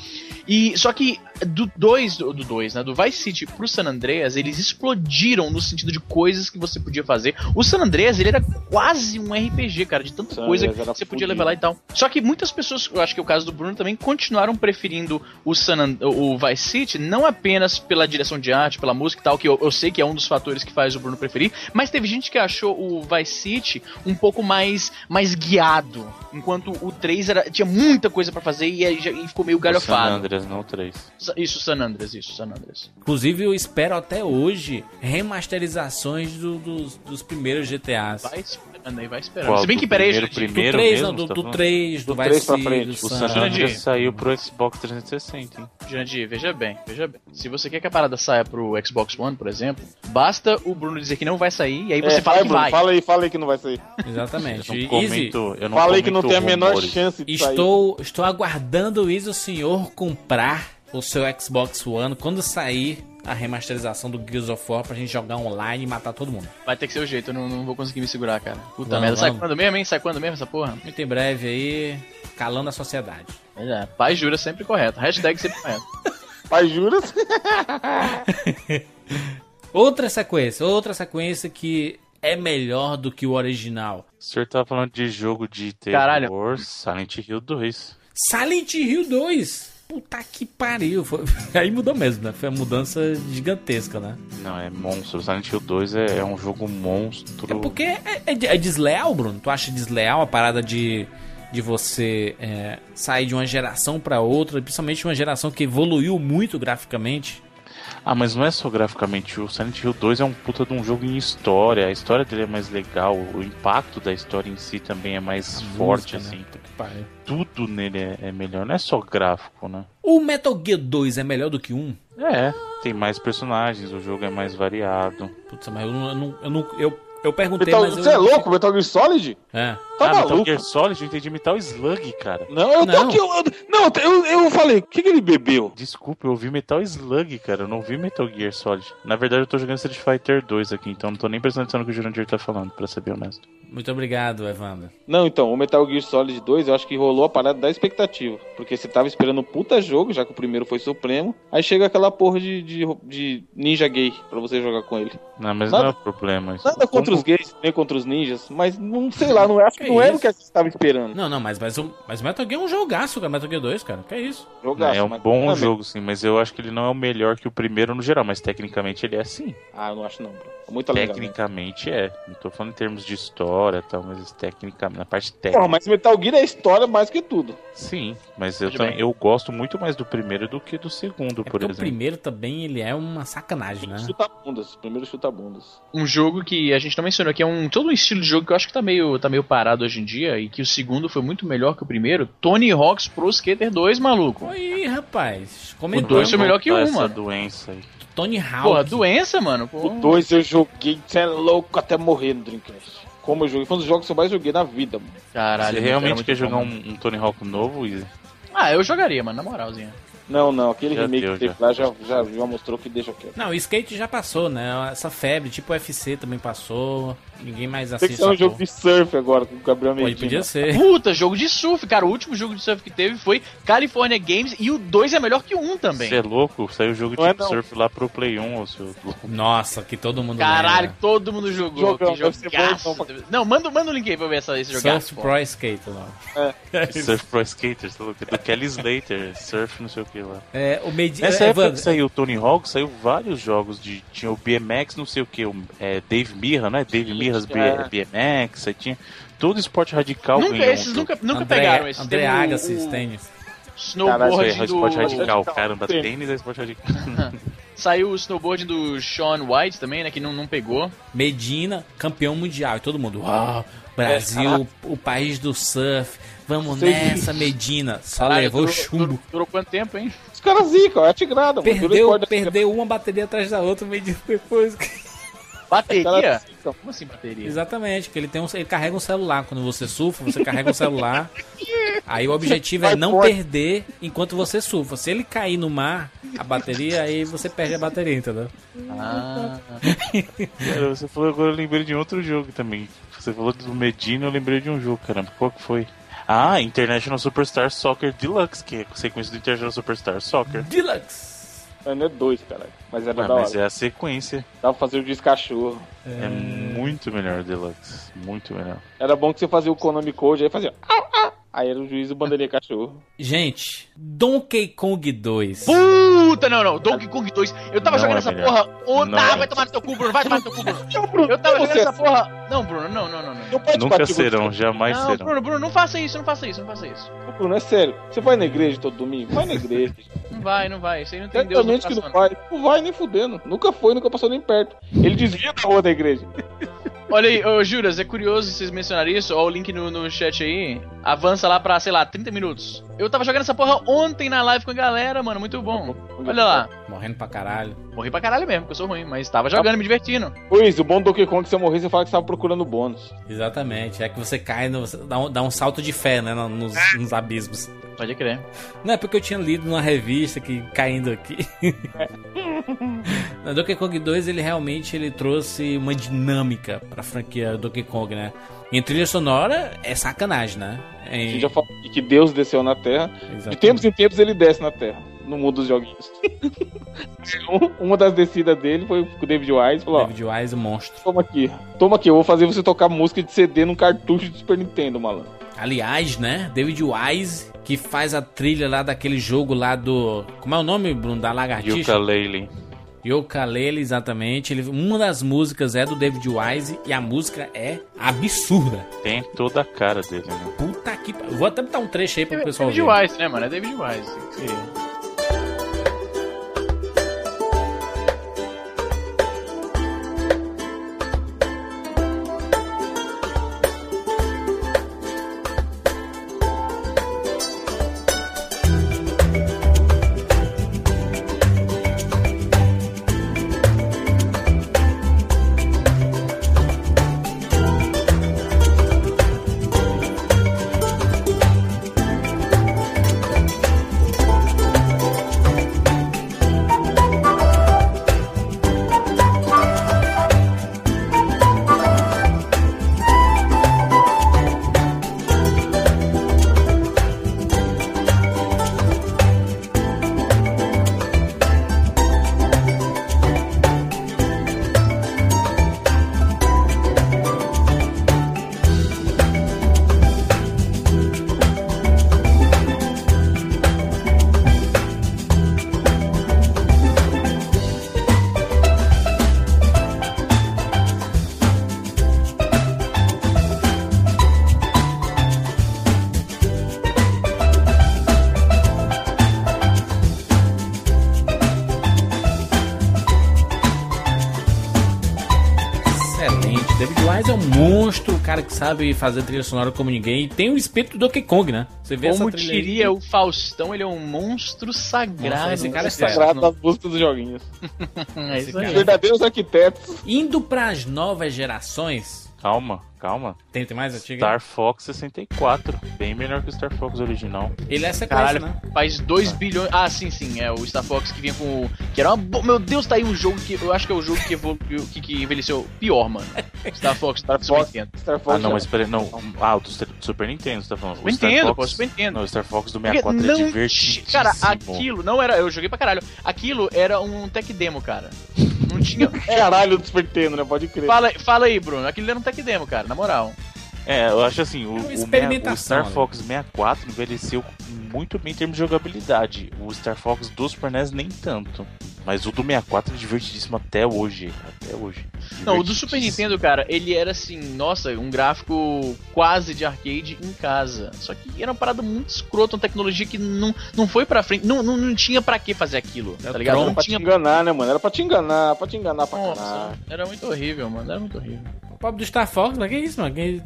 E só que do 2, do 2, né? Do Vice City pro San Andreas, eles explodiram no sentido de coisas que você podia fazer. O San Andreas, ele era quase um RPG, cara, de tanta San coisa Andreas que você podia levar lá e tal. Só que muitas pessoas, eu acho que é o caso do Bruno também, continuaram preferindo o, San And- o Vice City, não apenas pela direção de arte, pela música e tal, que eu, eu sei que é um dos fatores que faz o Bruno preferir, mas teve gente que achou o Vice City um pouco mais, mais guiado, enquanto o 3 era, tinha muita coisa pra fazer e, já- e ficou meio O San galhofado. Andreas, não o 3. Isso, San Andreas, isso, San Andreas. Inclusive, eu espero até hoje remasterizações do- dos, dos primeiros GTAs. Vai esperando aí, vai esperando. Qual, Se bem do que, peraí, primeiro, gente, Do primeiro 3, mesmo, não, do, tá do falando? 3, do, Do Vice 3 pra frente. do O San. Andreas saiu pro Xbox 360, hein? Jandir, veja bem, veja bem. Se você quer que a parada saia pro Xbox One, por exemplo, basta o Bruno dizer que não vai sair e aí você É, fala vai, que Bruno, vai. Fala aí, fala aí que não vai sair. Exatamente. Eu não Easy, comento, eu não Fala aí que não tem a menor chance de sair. estou, estou aguardando o Easy o senhor comprar o seu Xbox One quando sair a remasterização do Gears of War pra gente jogar online e matar todo mundo. Vai ter que ser o jeito, eu não, não vou conseguir me segurar, cara. Puta Vamos, merda. Sai quando mesmo, hein? Sai quando mesmo essa porra? Muito em breve aí, calando a sociedade. É, pai jura sempre correto. Hashtag sempre correto. Pai juras? Outra sequência, outra sequência que é melhor do que o original. O senhor tava falando de jogo de terror, Caralho. Silent Hill 2. Silent Hill 2! Puta que pariu. Foi- Aí mudou mesmo, né? Foi uma mudança gigantesca, né? Não, é monstro. Silent Hill 2 é, é um jogo monstro. É porque é, é- é desleal, Bruno? Tu acha desleal a parada de, de você é, sair de uma geração pra outra, principalmente uma geração que evoluiu muito graficamente? Ah, mas não é só graficamente. O Silent Hill 2 é um puta de um jogo em história. A história dele é mais legal. O impacto da história em si também é mais forte, Música, né? assim. Pariu. Tudo nele é, é melhor. Não é só gráfico, né? O Metal Gear 2 é melhor do que um? É, tem mais personagens, o jogo é mais variado. Putz, mas eu não. Eu, não, eu, não- eu, eu perguntei, Metal, mas eu. você é louco? Metal Gear Solid? É. Tá ah, Metal maluco? Gear Solid, eu entendi Metal Slug, cara. Não, eu tô Não. aqui. Eu, eu- não, eu, eu falei, o que, que ele bebeu? Desculpa, eu ouvi Metal Slug, cara. Eu não vi Metal Gear Solid. Na verdade, eu tô jogando Street Fighter 2 aqui, então não tô nem prestando atenção no que o Jurandir tá falando, pra ser bem honesto. Muito obrigado, Evandro. Não, então, o Metal Gear Solid 2, eu acho que rolou a parada da expectativa. Porque você tava esperando um puta jogo, já que o primeiro foi supremo. Aí chega aquela porra de, de, de ninja gay pra você jogar com ele. Não, mas Nada- não é o problema. isso. Nada contra Como- os gays, nem contra os ninjas, mas não sei lá, não acho que Que não era isso? o que a gente tava esperando. Não, não, mas, mas, o, mas o Metal Gear é um jogaço, cara. Metal Gear 2, cara. Que é isso? Jogaço, é um mas- bom jogo, sim, mas eu acho que ele não é o melhor que o primeiro no geral, mas tecnicamente ele é sim. Ah, eu não acho não, bro. É muito legal. né? Tecnicamente é. Não tô falando em termos de história e tal, mas tecnicamente, na parte Porra, técnica. mas Metal Gear é história mais que tudo. Sim, mas eu, também, eu gosto muito mais do primeiro do que do segundo, É por porque o exemplo. primeiro também, ele é uma sacanagem, né? Chuta bundas. Primeiro chuta bundas. Um jogo que a gente não mencionou que é um todo um estilo de jogo que eu acho que tá meio, tá meio parado hoje em dia e que o segundo foi muito melhor que o primeiro. Tony Hawk's Pro Skater 2, maluco. Oi, rapaz. O Comentou. dois foi melhor que um, essa mano. doença aí. Tony Hawk. Porra, doença, mano. O Porra. 2 eu joguei, você é louco até morrer no Dreamcast. Como eu joguei, foi um dos jogos que eu mais joguei na vida, mano. Caralho, Você realmente quer jogar um, um Tony Hawk novo, Izzy? Ah, eu jogaria, mano, na moralzinha. Não, não, aquele Já remake deu, que teve já. lá já, já, já mostrou que deixa quieto. Não, o skate já passou, né? Essa febre, tipo o UFC também passou. Ninguém mais Tem que assiste. ser um jogo de surf agora com o Gabriel Pô, Medina. podia ser. Puta, jogo de surf, cara. O último jogo de surf que teve foi California Games e o 2 é melhor que o 1 também. Você é louco? Saiu o jogo Não é de não. surf lá pro Play 1, ô seu louco. Nossa, que todo mundo Caralho, lembra. todo mundo jogou. Jogão, bom, então, Não, manda, manda um link aí pra ver essa, esse jogaço. Surf. Pro Skater lá. Surf Pro Skaters, tá louco? Do Kelly Slater, surf não sei o que lá. É, o Medi... Nessa é, época Evandro, que saiu o Tony Hawk, saiu vários jogos de. Tinha o BMX, não sei o que, o é, Dave Mirra, né? Dave Mirras B- É. BMX, aí tinha. Todo esporte radical Nunca, ganhou esses nunca, nunca André, pegaram esses. André Agassi, o tênis. Snowboard Caralho, é, esporte do... radical. Caramba, Sim. tênis é esporte radical. Saiu o snowboard do Sean White também, né? Que não, não pegou. Medina, campeão mundial. E todo mundo, uau, Brasil, o país do surf. Vamos Sim. nessa, Medina. Só Caralho, levou durou, chumbo. Durou, durou quanto tempo, hein? Os caras zica, é. Virou Perdeu, perdeu uma bateria atrás da outra, Medina depois. Bateria? Zica. Como assim bateria? Exatamente, porque ele, tem um, ele carrega um celular. Quando você surfa, você carrega um celular. Aí o objetivo é não perder enquanto você surfa. Se ele cair no mar, a bateria, aí você perde a bateria, entendeu? Ah, você falou agora, eu lembrei de outro jogo também. Você falou do Medina, eu lembrei de um jogo, caramba. Qual que foi? Ah, International Superstar Soccer Deluxe, que é a sequência do International Superstar Soccer. Deluxe! Mas Não é dois, caralho. Mas era Ah, da mas hora. é a sequência. Dava pra fazer o disco cachorro. É muito melhor o Deluxe. Muito melhor. Era bom que você fazia o Konami Code, aí fazia. "Au, au". Aí era o juiz do bandeirinha cachorro. Gente, Donkey Kong 2. Puta, não, não. Donkey Kong 2. Eu tava Não jogando é essa melhor. porra. Oh, Não ah, é. vai tomar no teu cu, Bruno. Vai tomar no teu cu, Bruno. Não, Bruno, Eu tava não, jogando você- essa porra. Não, Bruno, não, não, não, não. Não pode Nunca serão, o- jamais Não, serão. Bruno, Bruno, não faça isso, não faça isso, não faça isso. Ô, Bruno, é sério. Você vai na igreja todo domingo? Vai na igreja. Não vai, não vai. Isso aí não tem Deus Certamente que não vai. Não vai nem fudendo. Nunca foi, nunca passou nem perto. Ele desvia da rua da igreja. Olha aí, ô Juras, é curioso vocês mencionarem isso. Ó, o link no, no chat aí. Avança lá pra, sei lá, 30 minutos. Eu tava jogando essa porra ontem na live com a galera, mano. Muito bom. Olha lá. Morrendo pra caralho. Morri pra caralho mesmo, porque eu sou ruim, mas tava jogando, me divertindo. Luiz, o bom do Donkey Kong, se você morrer, você fala que você tava procurando bônus. Exatamente. É que você cai, no, dá, um, dá um salto de fé, né? no- Nos, nos abismos. Pode crer. Não é porque eu tinha lido numa revista que caindo aqui. Na Donkey Kong 2 ele realmente ele trouxe uma dinâmica pra franquia Donkey Kong, né? Em trilha sonora é sacanagem, né? A Em... gente já falou que Deus desceu na Terra. De Exatamente. tempos em tempos ele desce na Terra, no mundo dos joguinhos. Um- Uma das descidas dele foi com o David Wise. Falou, David Wise, monstro. toma aqui. Toma aqui, eu vou fazer você tocar música de CD num cartucho de Super Nintendo, malandro. Aliás, né? David Wise, que faz a trilha lá daquele jogo lá do. Como é o nome, Bruno? Da lagartixa? Yooka-Laylee. Yooka-Laylee, exatamente. Ele... Uma das músicas é do David Wise e a música é absurda. Tem toda a cara dele, né? Puta que. Vou até botar um trecho aí pro pessoal David ver. Wise, né, mano? É David Wise. Sim. Cara que sabe fazer trilha sonora como ninguém. E tem o espírito do Donkey Kong, né? Você vê Como essa trilha aí. diria o Faustão, ele é um monstro sagrado. Nossa, esse cara é. Sagrado das músicas dos joguinhos. É isso aí. Verdadeiros arquitetos. Indo pras novas gerações. Calma, calma. Tem, tem mais antiga? Star Fox 64. Bem melhor que o Star Fox original. Ele é sequência, Caralho, né? faz 2 bilhões. Ah, sim, sim. É o Star Fox que vinha com. o- Que era uma. bo- Meu Deus, tá aí um jogo que. Eu acho que é o jogo que, evoluiu, que, que envelheceu pior, mano. Star Fox, Star Star Super Fox. Nintendo. Star Fox. Ah, não, mas peraí, não. Ah, o do Super- Super Nintendo, você tá falando. Super O Star Nintendo, Fox- pô, Super Nintendo. Não, o Star Fox do Porque 64 é não divertidíssimo. ti- Cara, aquilo não era. Eu joguei pra caralho. Aquilo era um tech demo, cara. Tinha. Caralho do Super Nintendo, né? Pode crer. fala, fala aí, Bruno. Aquilo era um tech demo, cara, na moral. É, eu acho assim, o, o, o Star né? Fox 64 envelheceu muito bem em termos de jogabilidade. O Star Fox do Super NES nem tanto. Mas o do 64 é divertidíssimo até hoje. Até hoje. Não, o do Super Nintendo, cara, ele era assim, nossa, um gráfico quase de arcade em casa. Só que era uma parada muito escrota, uma tecnologia que não, não foi pra frente. Não, não, não tinha pra que fazer aquilo, tá ligado? Era Não pra te tinha. enganar, né, mano? Era pra te enganar, pra te enganar pra Nossa, caralho. era muito horrível, mano. Era muito horrível. O pobre do Star Fox, mas que isso, mano? Que...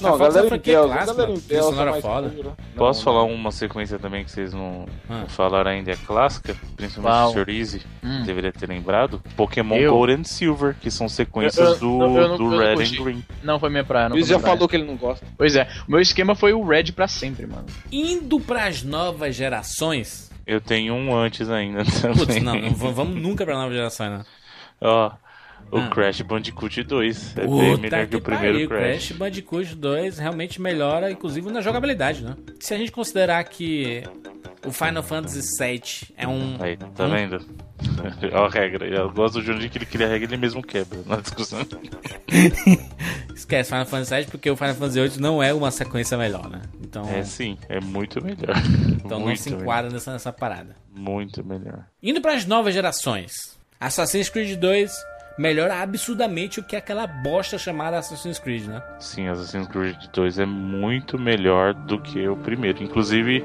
Não, é galera franquia Intel, clássica, galera sonora foda. Posso Não, falar uma sequência também que vocês não, Ah. não falaram ainda? É clássica, principalmente o Sr. Easy. Hum. Deveria ter lembrado. Pokémon Eu? Gold and Silver, que são sequências Eu- eu- do, não, do Red and Green. Não foi minha praia, não Luiz já praia. falou que ele não gosta. Pois é, o meu esquema foi o Red pra sempre, mano. Indo pras novas gerações. Eu tenho um antes ainda Putz, também. não, vamos nunca pra nova geração, né? Ó, o Ah. Crash Bandicoot 2. É bem melhor que, que o primeiro pariu, Crash. Crash Bandicoot 2 realmente melhora, inclusive na jogabilidade, né? Se a gente considerar que o Final Fantasy VII é um... Aí, tá um- vendo? Ó a regra. Eu gosto do Júnior que ele cria a regra e ele mesmo quebra na discussão. Esquece Final Fantasy VII porque o Final Fantasy VIII não é uma sequência melhor, né? Então, É sim, é muito melhor. então não muito se melhor. enquadra nessa, nessa parada. Muito melhor. Indo pras novas gerações. Assassin's Creed 2 melhora absurdamente o que é aquela bosta chamada Assassin's Creed, né? Sim, Assassin's Creed 2 é muito melhor do que o primeiro. Inclusive,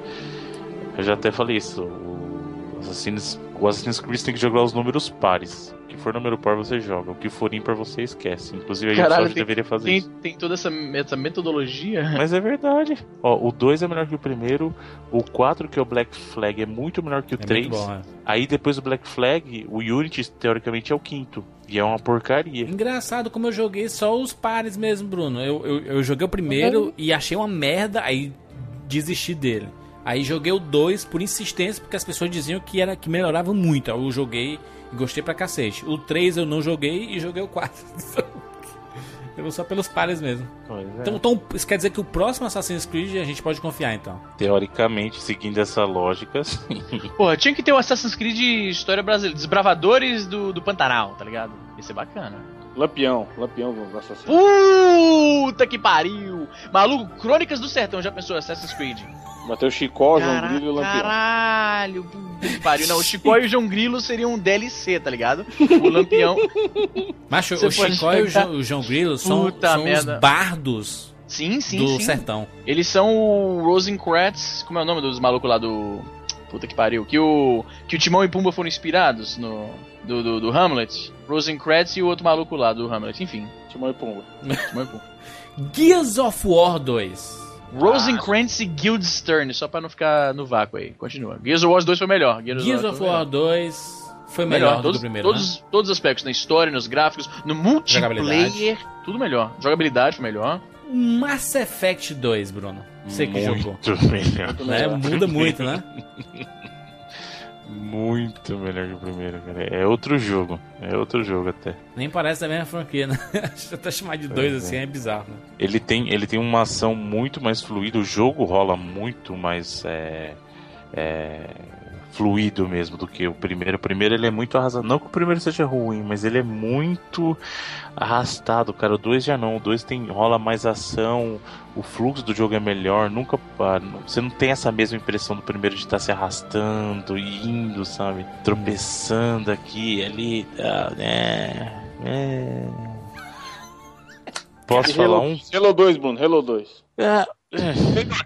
eu já até falei isso. O Assassin's, o Assassin's Creed tem que jogar os números pares. O que for número par você joga, o que for ímpar você esquece. Inclusive, a Caralho, Ubisoft tem- deveria fazer Tem, isso. tem toda essa, essa metodologia. Mas é verdade. Ó, o 2 é melhor que o primeiro. O 4, que é o Black Flag, é muito melhor que o É 3. muito bom, é. Aí depois do Black Flag, o Unity, teoricamente, é o quinto. E é uma porcaria. Engraçado como eu joguei só os pares mesmo, Bruno. Eu, eu, eu joguei o primeiro e achei uma merda, aí desisti dele. Aí joguei o 2 por insistência, porque as pessoas diziam que era que melhorava muito. Aí eu joguei e gostei pra cacete. O 3 eu não joguei e joguei o 4. eu vou só pelos pares mesmo. Pois é. Então, então, isso quer dizer que o próximo Assassin's Creed a gente pode confiar, então. Teoricamente, seguindo essa lógica, sim. Porra, tinha que ter o Assassin's Creed história brasileira. Desbravadores do, do Pantanal, tá ligado? Ia ser bacana. Lampião, Lampião do assassino. Puta que pariu! Maluco, Crônicas do Sertão, já pensou? Assassin's Creed. Bateu o Chicó, João Cara- Grilo e o Lampião. Caralho, puta que pariu. Não, o Chicó e o João Grilo seriam um DLC, tá ligado? O Lampião. Macho, Você o Chicó e o, jogar- Jo- o João Grilo são, são os bardos Sim, sim, do sim. sertão. Eles são o Rosencrantz. Como é o nome dos malucos lá do. Puta que pariu. Que o, que o Timão e Pumba foram inspirados no. Do, do, do Hamlet. Rosencrantz e o outro maluco lá do Hamlet. Enfim. Timão e Pumba. Timão e Pumba. Gears of War 2. Rosencrantz e Guildenstern, só pra não ficar no vácuo aí. Continua. Gears of War 2 foi melhor. Gears of foi War 2 foi melhor, do todos, que o primeiro, né? todos, todos os aspectos, na história, nos gráficos, no multiplayer, tudo melhor. Jogabilidade foi melhor. Mass Effect 2, Bruno. Você que jogou. Muito melhor. Né? Muda muito, né? Muito melhor que o primeiro, cara. É outro jogo. É outro jogo até. Nem parece a mesma franquia, né? Até chamar de dois assim é. é bizarro, né? Ele tem, ele tem uma ação muito mais fluida. O jogo rola muito mais é, é, fluido mesmo do que o primeiro. O primeiro ele é muito arrastado. Não que o primeiro seja ruim, mas ele é muito arrastado, cara. O 2 já não. O 2 tem rola mais ação. O fluxo do jogo é melhor. Nunca ah, você não tem essa mesma impressão do primeiro de estar se arrastando e indo, sabe? Tropeçando aqui, ali, né? É. Posso E falar um? Halo 2, Bruno, Halo 2. É,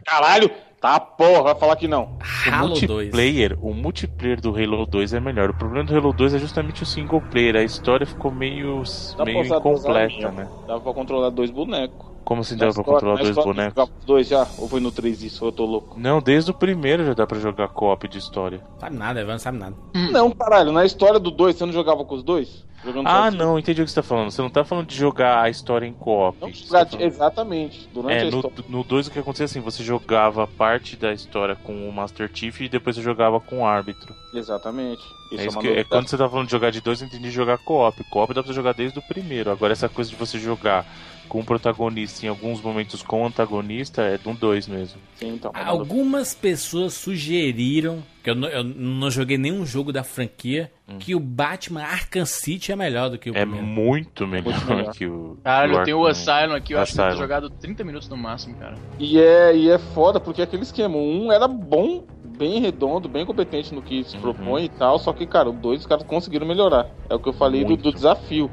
Caralho! Tá porra, vai falar que não. O Halo 2. multiplayer, o multiplayer do Halo 2 é melhor. O problema do Halo 2 é justamente o single player. A história ficou meio, Dá meio incompleta, né? Dava pra controlar dois bonecos. Como assim dava pra controlar dois bonecos? dois já? Ou foi no 3 isso? Eu tô louco? Não, desde o primeiro já dá pra jogar co-op de história. Sabe nada, Evan, não sabe nada. Não, caralho, na história do 2 você não jogava com os dois? Jogando Ah, sozinho? não, entendi o que você tá falando. Você não tá falando de jogar a história em co-op. Tá exatamente. Durante É, a no, história. no 2 o que acontecia assim, você jogava parte da história com o Master Chief e depois você jogava com o árbitro. Exatamente. Isso é, isso uma que, é quando você tá falando de jogar de dois, eu entendi jogar co-op. Co-op dá pra você jogar desde o primeiro. Agora essa coisa de você jogar com o protagonista em alguns momentos com o antagonista é do 2 mesmo. Sim, então. Algumas pessoas sugeriram, que eu não, eu não joguei nenhum jogo da franquia, que o Batman Arkham City é melhor do que o Hum. É primeiro. muito melhor, Muito melhor. que o. Caralho, eu tenho o. Asylum aqui, eu acho que eu Asylum. jogado 30 minutos no máximo, cara. E é, e é foda porque é aquele esquema. Um era bom, bem redondo, bem competente no que se Uhum. propõe e tal. Só que, cara, o dois os caras conseguiram melhorar. É o que eu falei do, do desafio.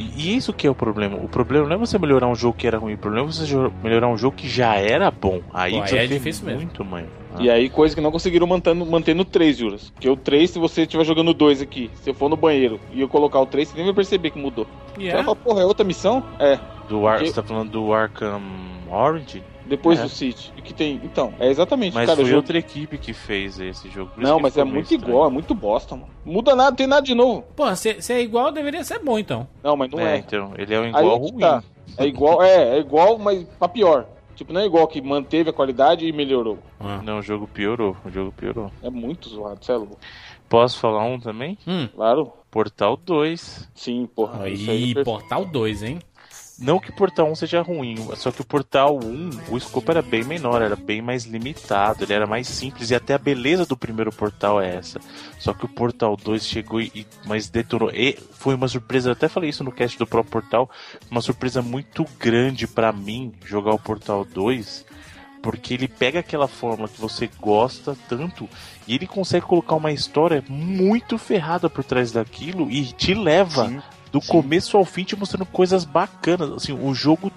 E e isso que é o problema. O problema não é você melhorar um jogo que era ruim, o problema é você melhorar um jogo que já era bom. Aí, Pô, aí é difícil mesmo. muito, mãe. Ah. E aí, coisa que não conseguiram manter no, manter no 3, Juras. Porque o 3, se você estiver jogando o 2 aqui, se eu for no banheiro e eu colocar o 3, você nem vai perceber que mudou. E Você é? vai falar, porra, é outra missão? É. Do Ar... Porque- Você tá falando do Arkham Orange? Depois É. do City. Que tem. Então, é exatamente. Mas cara, foi jogo... outra equipe que fez esse jogo. Não, mas é muito estranho. igual, é muito bosta, mano. Muda nada, não tem nada de novo. Pô, se, se é igual, deveria ser bom, então. Não, mas não é, é. então, ele é um Aí igual é ruim. tá. É igual, é, é igual, mas pra pior. Tipo, não é igual que manteve a qualidade e melhorou. Ah. Não, o jogo piorou, o jogo piorou. É muito zoado, cê é louco. Posso falar um também? Hum. Claro. Portal 2. Sim, porra. isso aí Aí, é perfeito. Portal 2, hein? Não que o Portal 1 seja ruim, só que o Portal 1, o escopo era bem menor, era bem mais limitado, ele era mais simples e até a beleza do primeiro Portal é essa. Só que o Portal 2 chegou e, mas detonou. E foi uma surpresa, até falei isso no cast do próprio Portal, uma surpresa muito grande pra mim jogar o Portal 2, porque ele pega aquela fórmula que você gosta tanto e ele consegue colocar uma história muito ferrada por trás daquilo e te leva Sim. Do começo ao fim te mostrando coisas bacanas. Assim, o jogo.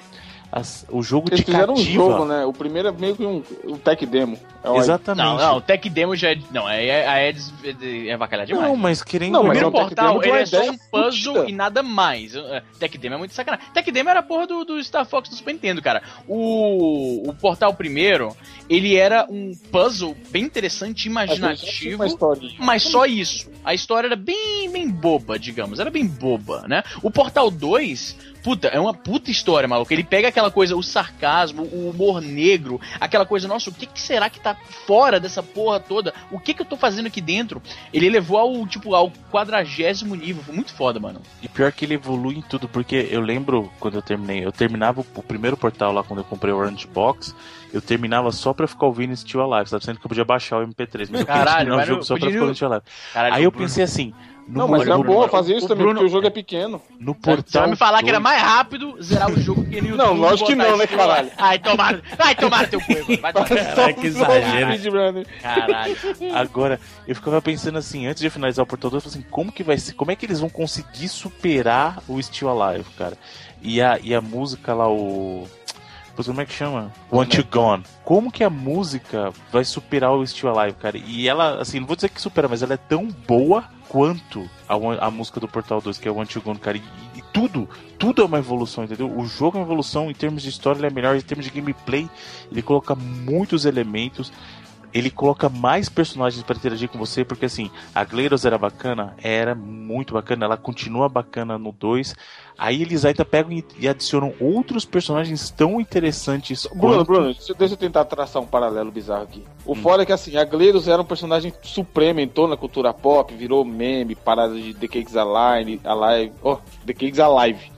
As- o jogo Eles te fizeram um cativa. jogo, né? O primeiro é meio que um, um tech demo. É Exatamente. Não, não, o Tech Demo já é. Não, é, é, é, é, é avacalhar demais. Não, mas querendo Não, O é um primeiro portal, ele é só um puzzle e nada mais. É, Tech Demo é muito sacanagem. Tech Demo era a porra do, do Star Fox do Super Nintendo, cara. O, o portal primeiro, ele era um puzzle bem interessante, tinha imaginativo. Mas só isso. A história era bem, bem boba, digamos. Era bem boba, né? O Portal 2, puta, é uma puta história, maluco. Ele pega aquela coisa, o sarcasmo, o humor negro, aquela coisa, nossa, o que, que será que tá fora dessa porra toda? O que que eu tô fazendo aqui dentro? Ele levou ao, tipo, ao quadragésimo nível. Foi muito foda, mano. E pior que ele evolui em tudo, porque eu lembro quando eu terminei, eu terminava o, primeiro portal lá quando eu comprei o Orange Box, eu terminava só pra ficar ouvindo Still Alive, sabe? Sendo que eu podia baixar o MP3, mas eu queria Caralho, terminar o jogo só pra ficar ouvindo Still Alive. Caralho, Aí eu pensei assim, no, Não, mas é bom fazer isso o também, Bruno- porque o jogo é pequeno. no portal. Você vai me falar que era 2, mais rápido zerar o jogo que no. Não, lógico que não, né, caralho? Ai, tomar, vai tomar teu cu, agora. Vai. Caraca, que exagero. Caralho. Agora, eu ficava pensando assim, antes de finalizar o Portal 2, eu falei assim, como que vai ser, como é que eles vão conseguir superar o Still Alive, cara? E a, e a música lá, o... Putz, Como é que chama? Want You Gone. Como que a música vai superar o Still Alive, cara? E ela, assim, não vou dizer que supera, mas ela é tão boa quanto a, a música do Portal 2, que é o Want You Gone, cara. E, e tudo, tudo é uma evolução, entendeu? O jogo é uma evolução, em termos de história ele é melhor, em termos de gameplay, ele coloca muitos elementos ele coloca mais personagens para interagir com você, porque assim, a Gleiros era bacana, era muito bacana, ela continua bacana no 2. Aí eles ainda pegam e, e adicionam outros personagens tão interessantes. Bruno, quanto- Bruno, deixa deixa eu tentar traçar um paralelo bizarro aqui. Hum. O fora é que assim, a Gleiros era um personagem supremo, entrou na cultura pop, virou meme, parada de The Cakes Alive, Alive, oh, The Cakes Alive.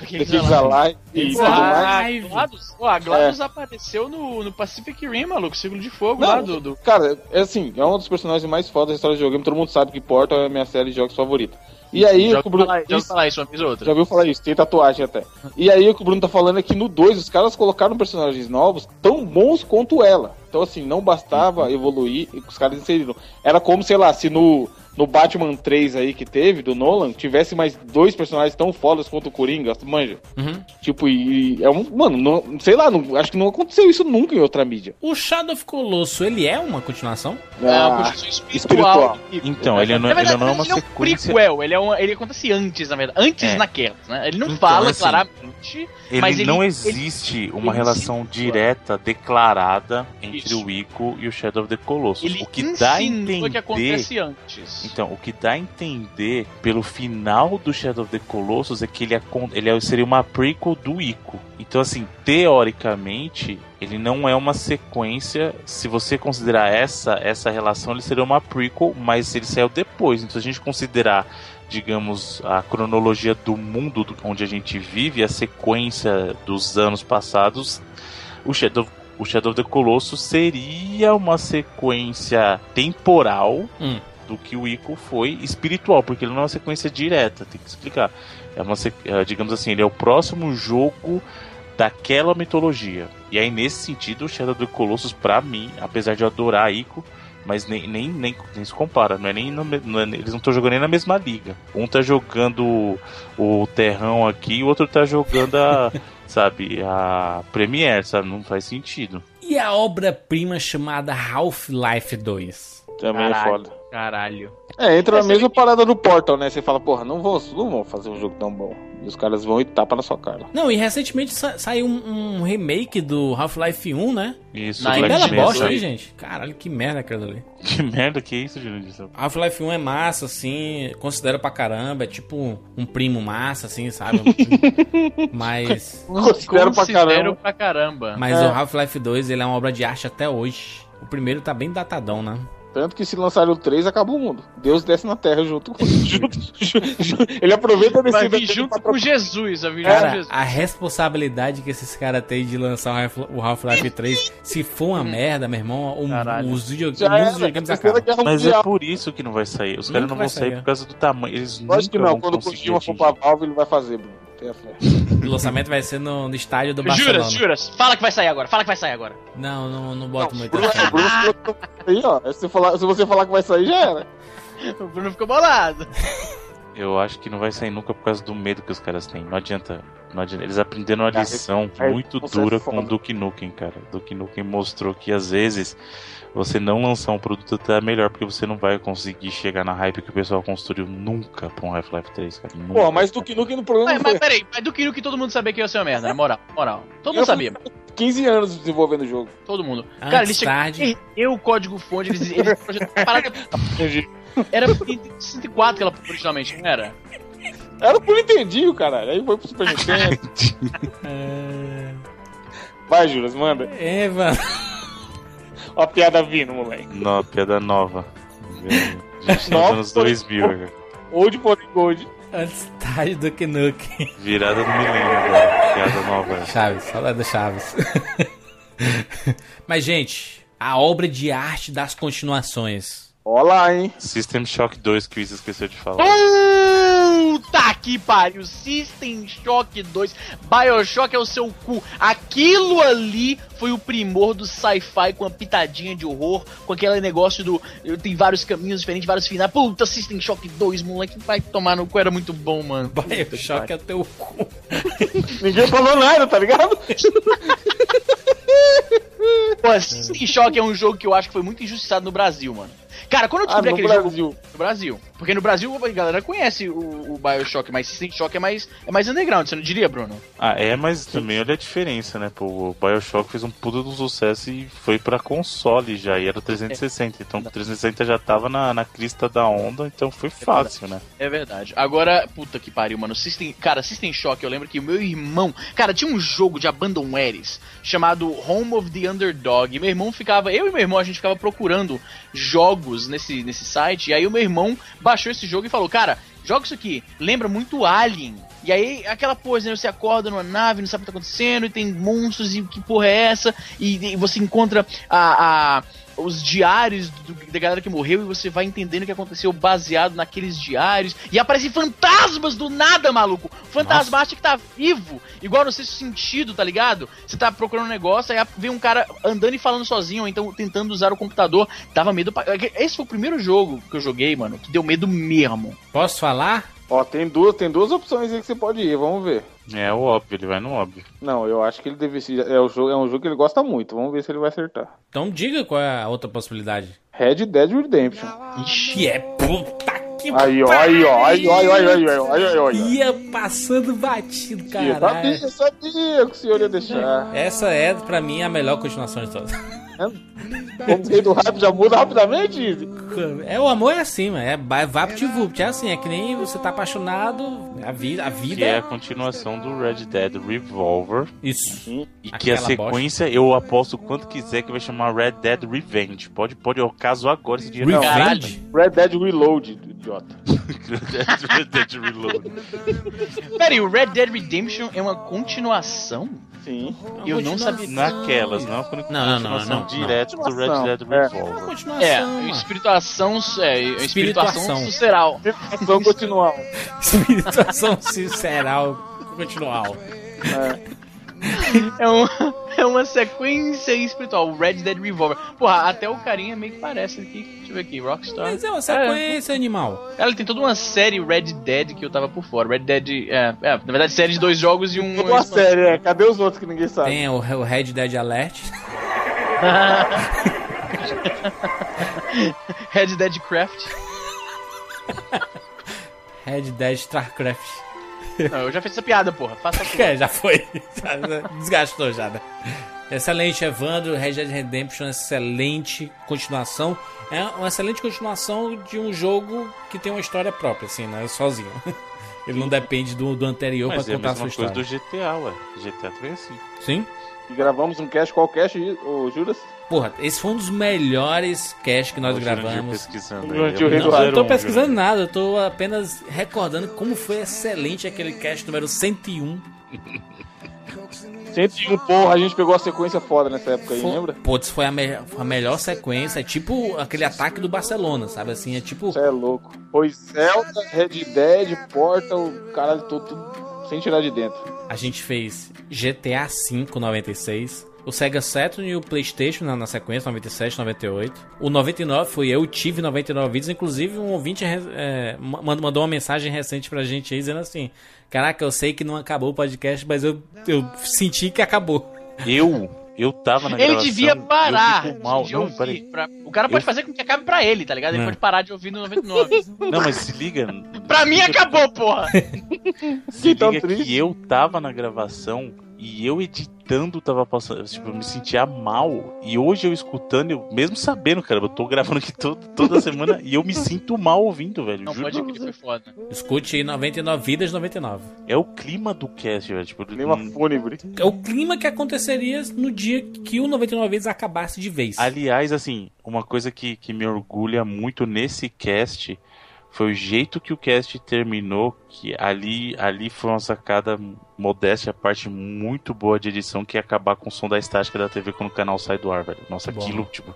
Cakes Alive e Pô, tudo a, a GLaDOS apareceu no, no Pacific Rim, maluco, Círculo de Fogo Não, lá do... do- Cara, é assim, é um dos personagens mais fodas da história do videogame. Todo mundo sabe que Portal é a minha série de jogos favorita. E aí, Já o Bruno. falar, já isso- falar isso uma vez ou outra. Já ouviu falar isso, tem tatuagem até. E aí o que o Bruno tá falando é que no 2 os caras colocaram personagens novos tão bons quanto ela. Então assim, não bastava evoluir e os caras inseriram. Era como, sei lá, se no, no Batman 3 aí que teve, do Nolan, tivesse mais dois personagens tão fodas quanto o Coringa, manja. Uhum. Tipo, e, e é um. Mano, não- sei lá, não- acho que não aconteceu isso nunca em outra mídia. O Shadow of Colossus, ele é uma continuação? É uma Ah, construção espiritual. espiritual. Então, ele não, Na verdade, ele não é uma ele é um sequência. prequel, ele, é uma, ele acontece antes, na verdade. Antes É. naquelas, né? Ele não Então, fala assim, claramente, Ele mas ele... não ele- existe uma ele relação insinua. direta, declarada entre Isso. o Ico e o Shadow of the Colossus. Ele o que dá a entender. que acontece antes. Então, o que dá a entender pelo final do Shadow of the Colossus é que ele, é, ele é- seria uma prequel do Ico. Então, assim, teoricamente, ele não é uma sequência. Se você considerar essa essa relação, ele seria uma prequel, mas ele saiu depois. Então, se a gente considerar, digamos, a cronologia do mundo do- onde a gente vive, a sequência dos anos passados, o Shadow o Shadow of the Colossus seria uma sequência temporal Hum. do que o Ico foi espiritual, porque ele não é uma sequência direta, tem que explicar. É uma, é, digamos assim, ele é o próximo jogo daquela mitologia. E aí, nesse sentido, o Shadow of the Colossus, pra mim, apesar de eu adorar Ico, mas nem, nem, nem, nem se compara, não é nem no não é- eles não estão jogando nem na mesma liga. Um tá jogando o, Terrão aqui, o outro tá jogando a, sabe, a Premiere, sabe? Não faz sentido. E a obra-prima chamada Half-Life 2? Também é Caralho. foda. Caralho. É, entra na Essa mesma parada do Portal, né? Você fala, porra, não vou, não vou fazer um jogo tão bom. E os caras vão e tapa na sua cara. Não, e recentemente sa- saiu um, um remake do Half-Life 1, né? Isso, Na bela bosta aí, gente. Caralho, que merda aquilo ali. Que merda que é isso, Júlio? Half-Life 1 é massa, assim, considero pra caramba, é tipo um primo massa, assim, sabe? mas Considero pra Considero caramba. pra caramba. mas É. o Half-Life 2, ele é uma obra de arte até hoje. O primeiro tá bem datadão, né? Tanto que se lançarem o 3, acaba o mundo. Deus desce na Terra junto com. junto, ele aproveita a Vai descida vir junto com Jesus, com Cara, Jesus. a responsabilidade que esses caras têm de lançar o Half- o Half-Life 3, se for uma merda, meu irmão, o, os, videogames Terceira acaba. Guerra Mas é por isso que não vai sair. Os caras não vão sair sair. por causa do tamanho. Eles Lógico que não, quando o conseguir Kojima for pra Valve, ele vai fazer, Bruno. Tenha fé. O lançamento vai ser no, no estádio do Barcelona. Juras, juras. Fala que vai sair agora, fala que vai sair agora. Não, não, não boto muito. Bruno, o Bruno falou que vai sair, ó. Se, falar, se você falar que vai sair, já era. O Bruno ficou bolado. Eu acho que não vai sair nunca por causa do medo que os caras têm. Não adianta. Não adianta. Eles aprenderam uma lição é- muito você é dura com o Duke Nukem, cara. Duke Nukem mostrou que às vezes você não lançar um produto até é melhor, porque você não vai conseguir chegar na hype que o pessoal construiu nunca pra um Half-Life 3, cara. Nunca, Pô, mas cara. Duke Nukem no problema Mas, não mas foi peraí, mas do que que todo mundo sabia que ia ser uma merda, na moral, moral. Todo Eu mundo sabia, 15 anos desenvolvendo o jogo. todo mundo. Antes Cara, eles tarde. perdeu o código fonte, eles, eles projetaram parada. Era pro Nintendo 64 que ela originalmente, não era? Era pro Nintendinho, caralho. Aí foi pro Super Nintendo. É... Vai, Juras, manda. É, mano. Ó a piada vindo, moleque. Não, piada nova. A gente tá Nova? nos anos 2000, cara. Old for Gold. Antes tarde do que nunca. Virada do milênio agora. Piada nova. Chaves, fala do Chaves. Mas, gente, a obra de arte das continuações. Ó lá, hein? System Shock 2 que o Isa esqueceu de falar. Puta que pariu! System Shock 2, Bioshock é o seu cu. Aquilo ali foi o primor do sci-fi com a pitadinha de horror, com aquele negócio do. Tem vários caminhos diferentes, vários finais. Puta, System Shock 2, moleque, vai tomar no cu, era muito bom, mano. Bioshock é teu cu. Ninguém falou nada, tá ligado? Pô, System Shock é um jogo que eu acho que foi muito injustiçado no Brasil, mano. Cara, quando eu Ah, descobri no aquele Brasil. jogo no Brasil, porque no Brasil a galera conhece o, o Bioshock, mas System Shock é mais, é mais underground, você não diria, Bruno? Ah, é, mas também olha a diferença, né? Pô, o Bioshock fez um puta do sucesso e foi pra console já, e era o 360. Então o 360 já tava na, na crista da onda, então foi fácil, né? É verdade. Agora, puta que pariu, mano. System, cara, System Shock, eu lembro que o meu irmão. Cara, tinha um jogo de Abandonwares chamado Home of the Underdog. E meu irmão ficava. Eu e meu irmão, a gente ficava procurando nesse, nesse site. E aí o meu irmão baixou esse jogo e falou: Cara, joga isso aqui. Lembra muito Alien. E aí, aquela coisa, né? Você acorda numa nave, não sabe o que tá acontecendo, e tem monstros, e que porra é essa? E, e você encontra a, a- os diários do- da galera que morreu e você vai entendendo o que aconteceu baseado naqueles diários. E aparecem fantasmas do nada, maluco! Fantasma acha que tá vivo, igual no sexto sentido, tá ligado? Você tá procurando um negócio, aí vem um cara andando e falando sozinho, ou então tentando usar o computador. Dava medo pra... Esse foi o primeiro jogo que eu joguei, mano, que deu medo mesmo. Posso falar? Ó, tem duas, tem duas opções aí que você pode ir, vamos ver. É o óbvio, ele vai no óbvio. Não, eu acho que ele deve ser. É, o jogo, é um jogo que ele gosta muito. Vamos ver se ele vai acertar. Então diga qual é a outra possibilidade. Red Dead Redemption. Ixi, é puta que Aí, ó, aí, ó, aí, ó, aí, ó, aí, ó, aí, ó, aí, ó, aí, ó. Ia passando batido, caralho. sabia, eu sabia que o senhor ia deixar. Essa é, pra mim, a melhor continuação de todas. Como o rei do rap já muda rapidamente. É, o amor é assim, mano. É vapt-vupt. É assim, é que nem você tá apaixonado. A vida, a vida Que é a continuação do Red Dead Revolver. Isso. E que a Aquela sequência, eu aposto o quanto quiser que vai chamar Red Dead Revenge. Pode, pode, eu caso agora esse dinheiro. Revenge? Red Dead Reload, idiota. Red Dead Reload. Pera aí, o Red Dead Redemption é uma continuação? Sim. Eu não sabia. Naquelas, não é uma Não, não, não, continuação não, direta do Red Dead é. Revolver. É, mano. espirituação, é, espirituação Espirituação. suceral. Vamos continuar. Espirituação sinceral continual. É uma, é uma sequência espiritual, o Red Dead Revolver. Porra, até o carinha meio que parece aqui. Deixa eu ver aqui, Rockstar. Mas é uma sequência animal. Ela tem toda uma série Red Dead que eu tava por fora. Red Dead, é, é na verdade, série de dois jogos e um. Toda uma série, é. Cadê os outros que ninguém sabe? Tem o, o Red Dead Alert. Red Dead Craft. Red Dead StarCraft. Não, eu já fiz essa piada, porra. Faça a tua. É, já foi. Desgastou já, né? Excelente, Evandro. Red Dead Redemption, excelente continuação. É uma excelente continuação de um jogo que tem uma história própria, assim, né? Sozinho. Ele não depende do, do anterior Mas pra é a contar a mesma sua coisa história. do GTA, ué. GTA também é assim. Sim? E gravamos um cast, qual cast, ô Juras? Porra, esse foi um dos melhores casts que nós O gravamos. pesquisando aí. Jurandir, Eu rei não eu tô pesquisando nada, eu tô apenas recordando como foi excelente aquele cast número 101. 101, porra, a gente pegou a sequência foda nessa época aí, Foi- lembra? Putz, foi a, me- foi a melhor sequência. É tipo aquele ataque do Barcelona, sabe assim? É tipo. Você é louco. Foi Zelda, Red Dead, Portal, caralho, tudo, tudo sem tirar de dentro. A gente fez GTA V 96. O Sega Saturn e o PlayStation na, na sequência, 97, 98. O 99 foi eu, tive 99 vídeos. Inclusive, um ouvinte é, ma- mandou uma mensagem recente pra gente aí dizendo assim: Caraca, eu sei que não acabou o podcast, mas eu, eu senti que acabou. Eu, eu tava na Ele gravação, devia parar mal. de Não, peraí. pra- O cara pode Eu- fazer com que acabe pra ele, tá ligado? Ele É. pode parar de ouvir no 99. Não, mas se liga. pra mim acabou, porra! Se Que tão liga triste. que eu tava na gravação E eu editando tava passando, tipo, eu me sentia mal. E hoje eu escutando, eu, mesmo sabendo, cara, eu tô gravando aqui todo, toda semana e eu me sinto mal ouvindo, velho. Não, pode que foi foda. Escute aí 99 vidas 99. É o clima do cast, velho. Tipo, Clima hum, fúnebre. É o clima que aconteceria no dia que o 99 vidas acabasse de vez. Aliás, assim, uma coisa que, que me orgulha muito nesse cast foi o jeito que o cast terminou, que ali, ali foi uma sacada modéstia, a parte muito boa de edição, que é acabar com o som da estática da TV quando o canal sai do ar, velho. Nossa, Bom. aquilo, tipo,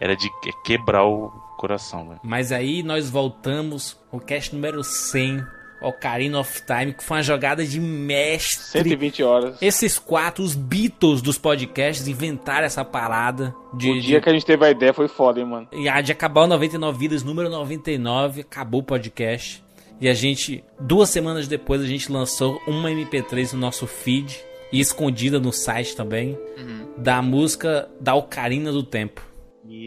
era de que- quebrar o coração, velho. Mas aí nós voltamos, o cast número 100, Ocarina of Time, que foi uma jogada de mestre. 120 horas. Esses quatro, os Beatles dos podcasts, inventaram essa parada de, O dia de, que a gente teve a ideia foi foda, hein, mano. e a de acabar o 99 Vidas, número 99, acabou o podcast. E a gente, duas semanas depois, a gente lançou uma MP3 no nosso feed, e escondida no site também, da música da Ocarina do Tempo.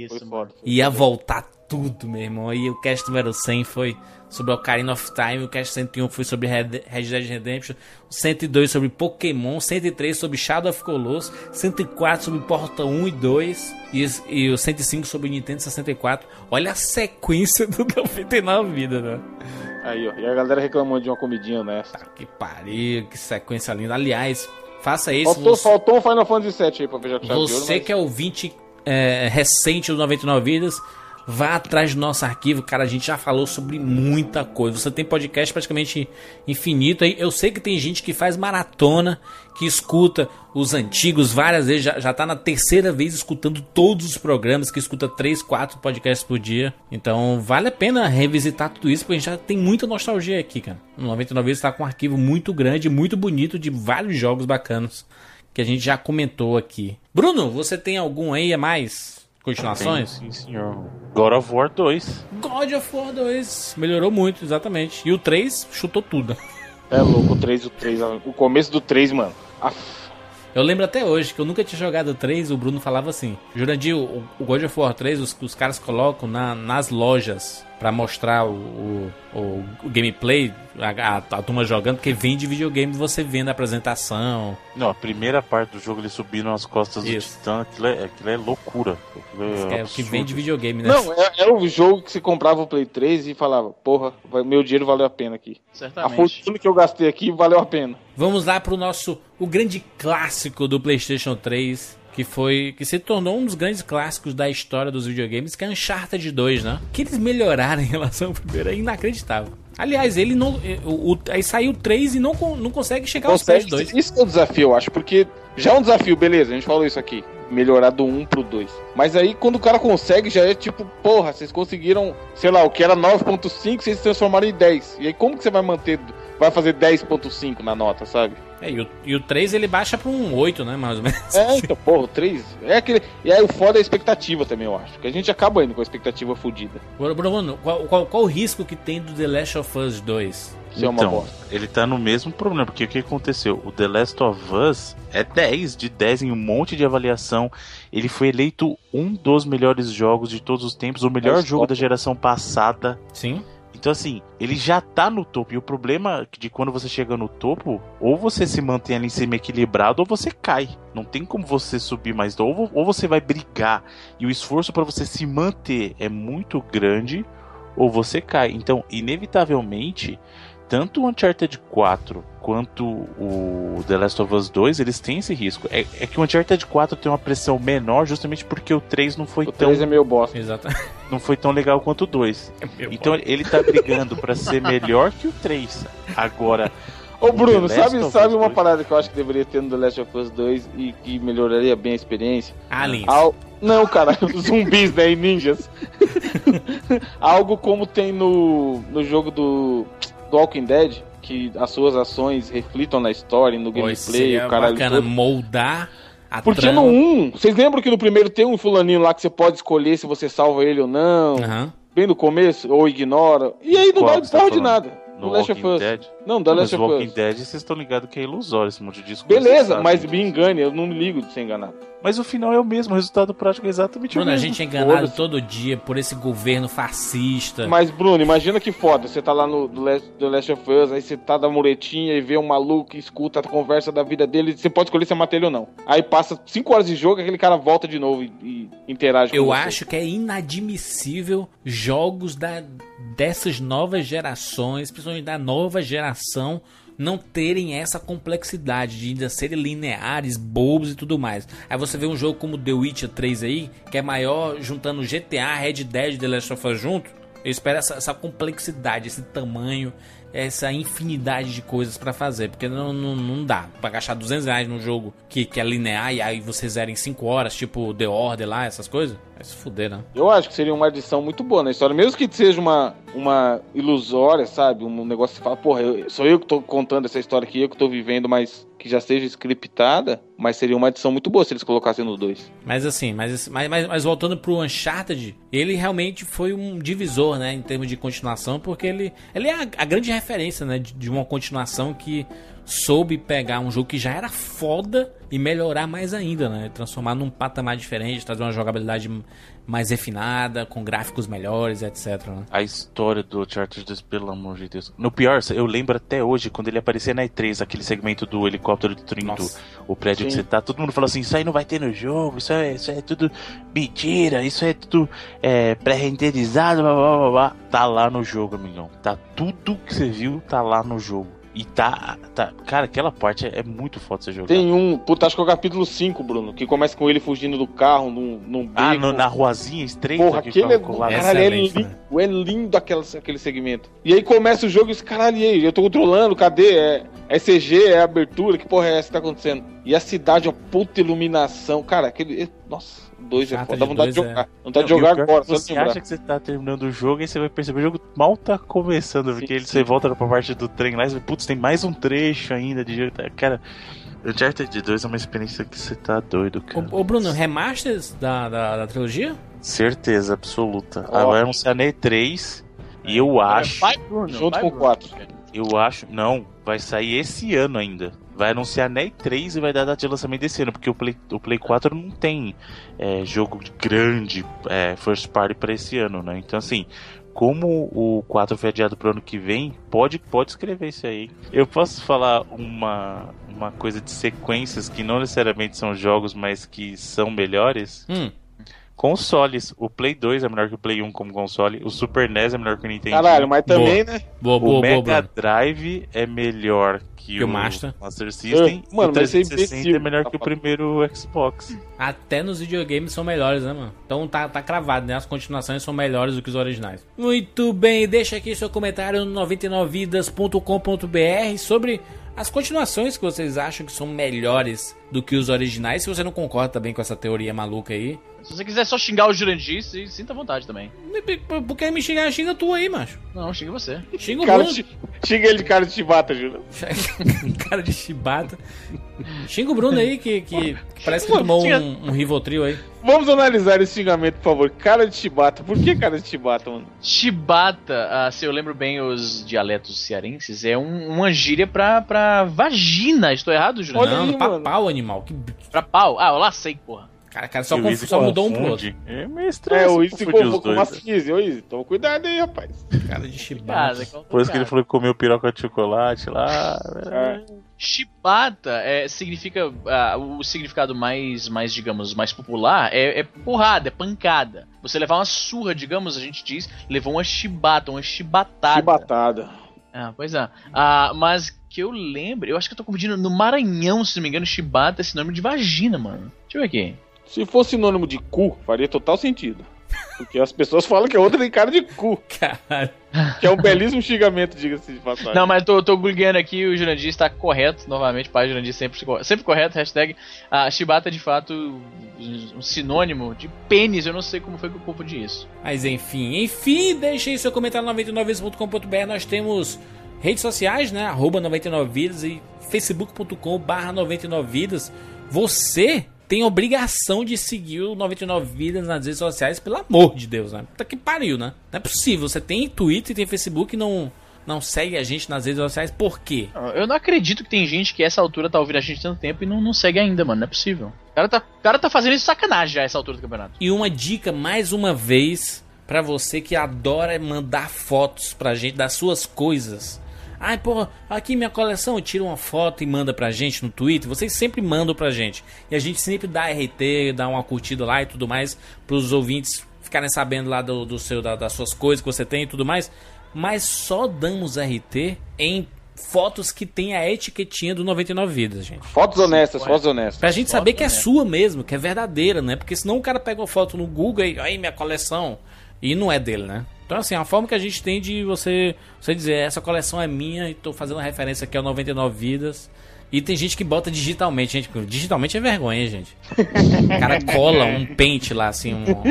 Foi foda. Ia voltar tudo, meu irmão. E o cast número 100 foi sobre Ocarina of Time, o cast 101 foi sobre Red Dead Redemption, o 102 sobre Pokémon, 103 sobre Shadow of Colossus, 104 sobre Portal 1 e 2 e, e o 105 sobre Nintendo 64. Olha a sequência do 99 vida, né? Aí, ó. E a galera reclamando de uma comidinha nessa. Que pariu, que sequência linda. Aliás, faça isso. Faltou, você- faltou um Final Fantasy VII aí pra chave de ouro, Você mas- que é ouvinte é, recente do 99 Vidas, vá atrás do nosso arquivo, cara. A gente já falou sobre muita coisa. Você tem podcast praticamente infinito aí. Eu sei que tem gente que faz maratona, que escuta os antigos várias vezes, já, já tá na terceira vez escutando todos os programas, que escuta 3, 4 podcasts por dia. Então vale a pena revisitar tudo isso, porque a gente já tem muita nostalgia aqui, cara. O 99 Vidas tá com um arquivo muito grande, muito bonito, de vários jogos bacanas que a gente já comentou aqui. Bruno, você tem algum aí a mais? Continuações? Sim, senhor. God of War 2. God of War 2 melhorou muito, exatamente. E o 3 chutou tudo. É louco, o 3, o 3. O começo do 3, mano. Af, Eu lembro até hoje que eu nunca tinha jogado o 3, o Bruno falava assim: Jurandir, o, o God of War 3 os, os caras colocam na- nas lojas pra mostrar o, o, o- gameplay, a, a, a turma jogando, porque vende videogame você vendo a apresentação. Não, a primeira parte do jogo ele subindo as costas Isso. do Titã, aquilo é, aquilo é loucura. Aquilo é, que é o que vende videogame, né? Não, é, é o jogo que você comprava o Play 3 e falava, porra, meu dinheiro valeu a pena aqui. A Certamente. fortuna que eu gastei aqui valeu a pena. Vamos lá pro nosso o grande clássico do PlayStation 3, que foi que se tornou um dos grandes clássicos da história dos videogames, que é Uncharted 2, né? Que eles melhoraram em relação ao primeiro é inacreditável. Aliás, ele não eh, o, o- aí saiu o 3 e não, não consegue chegar aos pés Consegue, do 2. isso é o desafio, eu acho, porque já é um desafio, beleza, a gente falou isso aqui. Melhorar do 1 pro 2. Mas aí quando o cara consegue, já é tipo, porra, vocês conseguiram, sei lá, o que era 9.5, vocês transformaram em 10. E aí como que você vai manter, vai fazer 10.5 na nota, sabe? É, e, o, e o 3 ele baixa pra um 8, né, mais ou menos. É, então, porra, o 3. É aquele. E aí o foda é a expectativa também, eu acho. Que a gente acaba indo com a expectativa fodida. Bruno, qual, qual, qual o risco que tem do The Last of Us 2? Isso é uma Então, bosta. ele tá no mesmo problema, porque o que aconteceu? O The Last of Us é 10 de 10 em um monte de avaliação. Ele foi eleito um dos melhores jogos de todos os tempos, o melhor Mas jogo da geração passada. Sim. Então, assim, ele já tá no topo. E o problema de quando você chega no topo, ou você se mantém ali em cima equilibrado, ou você cai. Não tem como você subir mais. Vo- ou você vai brigar. E o esforço para você se manter é muito grande, ou você cai. Então, inevitavelmente, tanto o Uncharted 4 quanto o The Last of Us 2, eles têm esse risco. É, é que o Uncharted 4 tem uma pressão menor justamente porque o 3 não foi O tão 3 é meio bosta. Exato. não foi tão legal quanto o 2. Então ele tá brigando pra ser melhor que o 3. Agora, Ô Bruno, sabe, sabe uma 2? parada que eu acho que deveria ter no The Last of Us 2 e que melhoraria bem a experiência? Aliens. Al... Não, cara, zumbis, né? E ninjas. Algo como tem no, no jogo do Walking Dead, que as suas ações reflitam na história, no gameplay, o caralho bacana todo. moldar a Porque trama. no 1, vocês lembram que no primeiro tem um fulaninho lá que você pode escolher se você salva ele ou não? Aham. Bem no começo, ou ignora. E aí não Qual dá tá de nada. no No Last of Us. Dead. Não, The Mas Last of Walking Us. Dead, vocês estão ligados que é ilusório esse monte de disco. Beleza, mas me engane, eu não me ligo de ser enganado. Mas o final é o mesmo, o resultado prático é exatamente Bruno, o a mesmo. gente é enganado todo dia por esse governo fascista. Mas, Bruno, imagina que foda. Você tá lá no The Last, The Last of Us, aí você tá da muretinha e vê um maluco e escuta a conversa da vida dele. Você pode escolher se é mata ele ou não. Aí passa 5 horas de jogo e aquele cara volta de novo e, e interage com Eu você. acho que é inadmissível jogos da, dessas novas gerações, principalmente da nova geração, não terem essa complexidade de ainda serem lineares, bobos e tudo mais. Aí você vê um jogo como The Witcher 3 aí, que é maior, juntando GTA, Red Dead e The Last of Us junto. Eu espero essa, essa complexidade, esse tamanho, essa infinidade de coisas pra fazer. Porque não, não, não dá pra gastar 200 reais num jogo que, que é linear e aí você zera em 5 horas, tipo The Order lá, essas coisas. Vai se fuder, né? Eu acho que seria uma adição muito boa na história. Mesmo que seja uma, uma ilusória, sabe? Um negócio que fala, porra, eu- sou eu que tô contando essa história aqui, eu que tô vivendo, mas que já seja scriptada. Mas seria uma adição muito boa se eles colocassem nos dois. Mas assim, mas, mas, mas, mas voltando pro Uncharted, ele realmente foi um divisor, né, em termos de continuação, porque ele, ele é a, a grande referência, né, de, de uma continuação que soube pegar um jogo que já era foda e melhorar mais ainda, né, transformar num patamar diferente, trazer uma jogabilidade mais refinada, com gráficos melhores, etc. Né? A história do Uncharted 2, pelo amor de Deus. No pior, eu lembro até hoje, quando ele aparecia na E3, aquele segmento do helicóptero destruindo o prédio que Sim. você tá, todo mundo falou assim, isso aí não vai ter no jogo, isso é, isso é tudo mentira, isso é tudo é, pré-renderizado, blá, blá, blá, blá. Tá lá no jogo, amigão. Tá tudo que você viu, tá lá no jogo. E tá, tá cara, aquela parte é, é muito foda você jogar. Tem um, puta, acho que é o capítulo 5, Bruno, que começa com ele fugindo do carro num, num Ah, no- na ruazinha estreita Porra, que aquele é, caralho, é lindo, né? é lindo aquele, aquele segmento. E aí começa o jogo e esse caralho, e aí? Eu tô controlando, cadê? É, é CG, é abertura, que porra é essa que tá acontecendo? E a cidade, a puta iluminação, cara, aquele. Nossa, dois é Chata foda, dá de vontade de jogar. é- vontade de jogar agora, é de Você lembrar. acha que você tá terminando o jogo e você vai perceber o jogo mal tá começando, porque ele, você volta pra parte do trem lá e você, putz, tem mais um trecho ainda de jogo. Cara, o Uncharted 2 é uma experiência que você tá doido, cara. Ô, ô, Bruno, remasters da, da, da trilogia? Certeza absoluta. Ó. Vai anunciar na E3 e eu acho, Vai, Bruno. Junto vai, com o Bruno. 4. eu acho, não, vai sair esse ano ainda. Vai anunciar na E3 e vai dar data de lançamento desse ano, porque o Play, o Play 4 não tem é, jogo grande é, first party pra esse ano, né? Então, assim, como o 4 foi adiado pro ano que vem, pode, pode escrever isso aí. Eu posso falar uma, uma coisa de sequências que não necessariamente são jogos, mas que são melhores? Hum, Consoles. O Play 2 é melhor que o Play 1 como console. O Super NES é melhor que o Nintendo. Caralho, mas também, né? boa, O boa, boa, Mega Bruno. Drive é melhor que, Que o o Master. Master System. Eu- mano, e o mas você é 360 é imbecil, melhor tá que o falando. primeiro Xbox. Até nos videogames são melhores, né, mano? Então tá, tá cravado, né? As continuações são melhores do que os originais. Muito bem, deixa aqui seu comentário no 99vidas.com.br sobre as continuações que vocês acham que são melhores do que os originais. Se você não concorda também com essa teoria maluca aí. Se você quiser só xingar o Jurandir, se- sinta à vontade também. Por que me xingar? Xinga tu aí, macho. Não, xinga você. Xinga o Cara Bruno. de, xinga ele de cara de chibata, Júlio. Cara de chibata. Xinga o Bruno aí, que, que parece que tomou um, um Rivotril aí. Vamos analisar esse xingamento, por favor. Cara de chibata. Por que cara de chibata, mano? Chibata, ah, se eu lembro bem os dialetos cearenses, é um- uma gíria pra, pra vagina. Estou errado? Olha Não, aí, pra mano. pau, animal. Que... Pra pau? Ah, eu lá sei, porra. Cara, cara só, o conf- só mudou um pro outro. É meio estranho. É, o Izzy se convocou com uma né? Fizzy. Ô, Izzy, toma cuidado aí, rapaz. Cara de chibata. É Por isso que ele falou que comeu piroca de chocolate lá. É. Chibata é, significa. ah, o significado mais, mais, digamos, mais popular é, é porrada, é pancada. Você levar uma surra, digamos, a gente diz, levou uma chibata, uma chibatada. Chibatada. Ah, pois é. Ah, mas que eu lembro, eu acho que eu tô confundindo no Maranhão, se não me engano, chibata é sinônimo de vagina, mano. Deixa eu ver aqui. Se fosse sinônimo de cu, faria total sentido. Porque as pessoas falam que a outra tem cara de cu. Caralho. Que é um belíssimo xingamento, diga-se de passagem. Não, mas eu tô, tô googleando aqui o Jurandir está correto, novamente, pai Jurandir sempre, sempre correto, hashtag. A chibata é de fato um sinônimo de pênis, eu não sei como foi que eu confundi isso. Mas enfim, enfim, deixe aí seu comentário no 99vidas.com.br. Nós temos redes sociais, né? Arroba 99vidas e facebook.com barra 99vidas. Você tem obrigação de seguir o 99 Vidas nas redes sociais, pelo amor de Deus, né? Puta que pariu, né? Não é possível. Você tem Twitter e tem Facebook e não, não segue a gente nas redes sociais, por quê? Eu não acredito que tem gente que essa altura tá ouvindo a gente tanto tempo e não, não segue ainda, mano. Não é possível. O cara tá, o cara tá fazendo isso sacanagem já essa altura do campeonato. E uma dica mais uma vez pra você que adora mandar fotos pra gente das suas coisas. Ai, pô, aqui minha coleção, tira uma foto e manda pra gente no Twitter. Vocês sempre mandam pra gente. E a gente sempre dá RT, dá uma curtida lá e tudo mais pros ouvintes ficarem sabendo lá do, do seu da- das suas coisas que você tem e tudo mais. Mas só damos RT em fotos que tem a etiquetinha do 99 vidas, gente. Fotos honestas, fotos honestas. Pra gente saber que é né? sua mesmo, que é verdadeira, né? Porque senão o cara pega uma foto no Google e aí minha coleção e não é dele, né? Então assim, a forma que a gente tem de você, você dizer, essa coleção é minha e tô fazendo referência aqui ao 99 vidas. E tem gente que bota digitalmente, gente. Digitalmente é vergonha, gente. O cara cola um pente lá, assim, um. uma-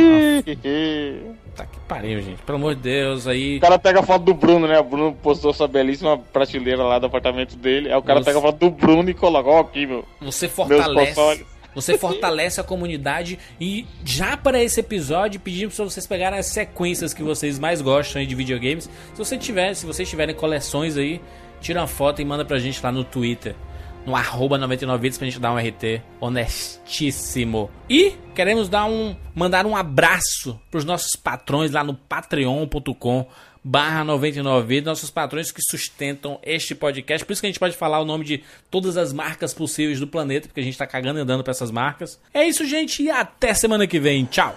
Tá que pariu, gente. Pelo amor de Deus, aí. O cara pega a foto do Bruno, né? O Bruno postou sua belíssima prateleira lá do apartamento dele. Aí o cara Nossa. pega a foto do Bruno e coloca, ó, aqui, meu. Você fortalece. Você fortalece a comunidade e já para esse episódio pedimos para vocês pegarem as sequências que vocês mais gostam aí de videogames. Se você tiver, se vocês tiverem coleções aí, tira uma foto e manda pra gente lá no Twitter, no arroba 99vidas pra gente dar um RT honestíssimo. E queremos dar um mandar um abraço pros nossos patrões lá no patreon.com barra 99 vidas, nossos patrões que sustentam este podcast. Por isso que a gente pode falar o nome de todas as marcas possíveis do planeta, porque a gente tá cagando e andando pra essas marcas. É isso, gente, e até semana que vem. Tchau!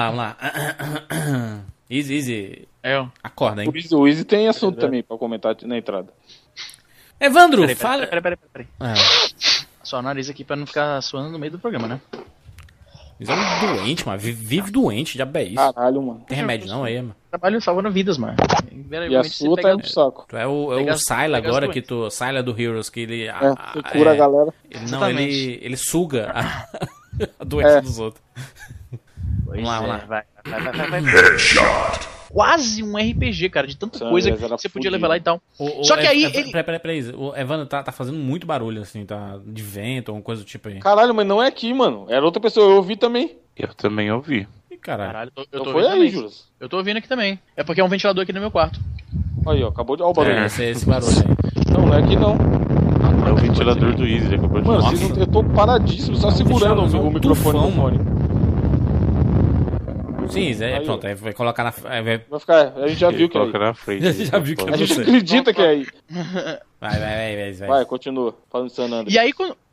Lá, vamos lá. Easy, easy. Eu. Acorda, hein? O Easy, o Easy tem assunto também pra comentar na entrada. Evandro, Peraí, fala. peraí, peraí, peraí, peraí. Ah, Só o nariz aqui pra não ficar suando no meio do programa, né? Isso é um doente, mano. Vive, vive doente, já é isso. Caralho, mano. Tem remédio não aí, mano? Trabalho salvando vidas, mano. E a sua tá indo pro saco. Tu é o, é Pega o Syla agora, que tu. Syla do Heroes, que ele. É, a- a- cura a é, galera. Ele, não, Exatamente. ele, ele suga a, a doença É. dos outros. Pois Vamos lá, é, vamos lá. Vai, vai, vai, vai, vai. Quase um RPG, cara, de tanta San coisa que você podia fudido. levar lá e tal. O- o Só que aí Ev- ele- Peraí, peraí, peraí. O Evandro tá, tá fazendo muito barulho, assim, tá? De vento, alguma coisa do tipo aí. Caralho, mas não é aqui, mano. Era outra pessoa, eu ouvi também. Eu também ouvi. Ih, caralho. Caralho, eu tô, eu tô foi aí. Eu tô ouvindo aqui também. É porque é um ventilador aqui no meu quarto. Aí, ó, acabou de. Ó, o barulho. É, esse, esse barulho aí. Não, não é aqui não. É o ventilador do Easy, acabou de Mano, eu tô paradíssimo, só É um segurando o, o microfone tufão. no fone. Sim, é, Aí, pronto. vai colocar na. aí vai, Vai ficar. A gente já viu que é aí. Coloca na frente. Já viu que é A gente acredita que é aí. vai, vai, vai, vai, vai. Vai, continua. Falando de San Andreas. E aí, quando,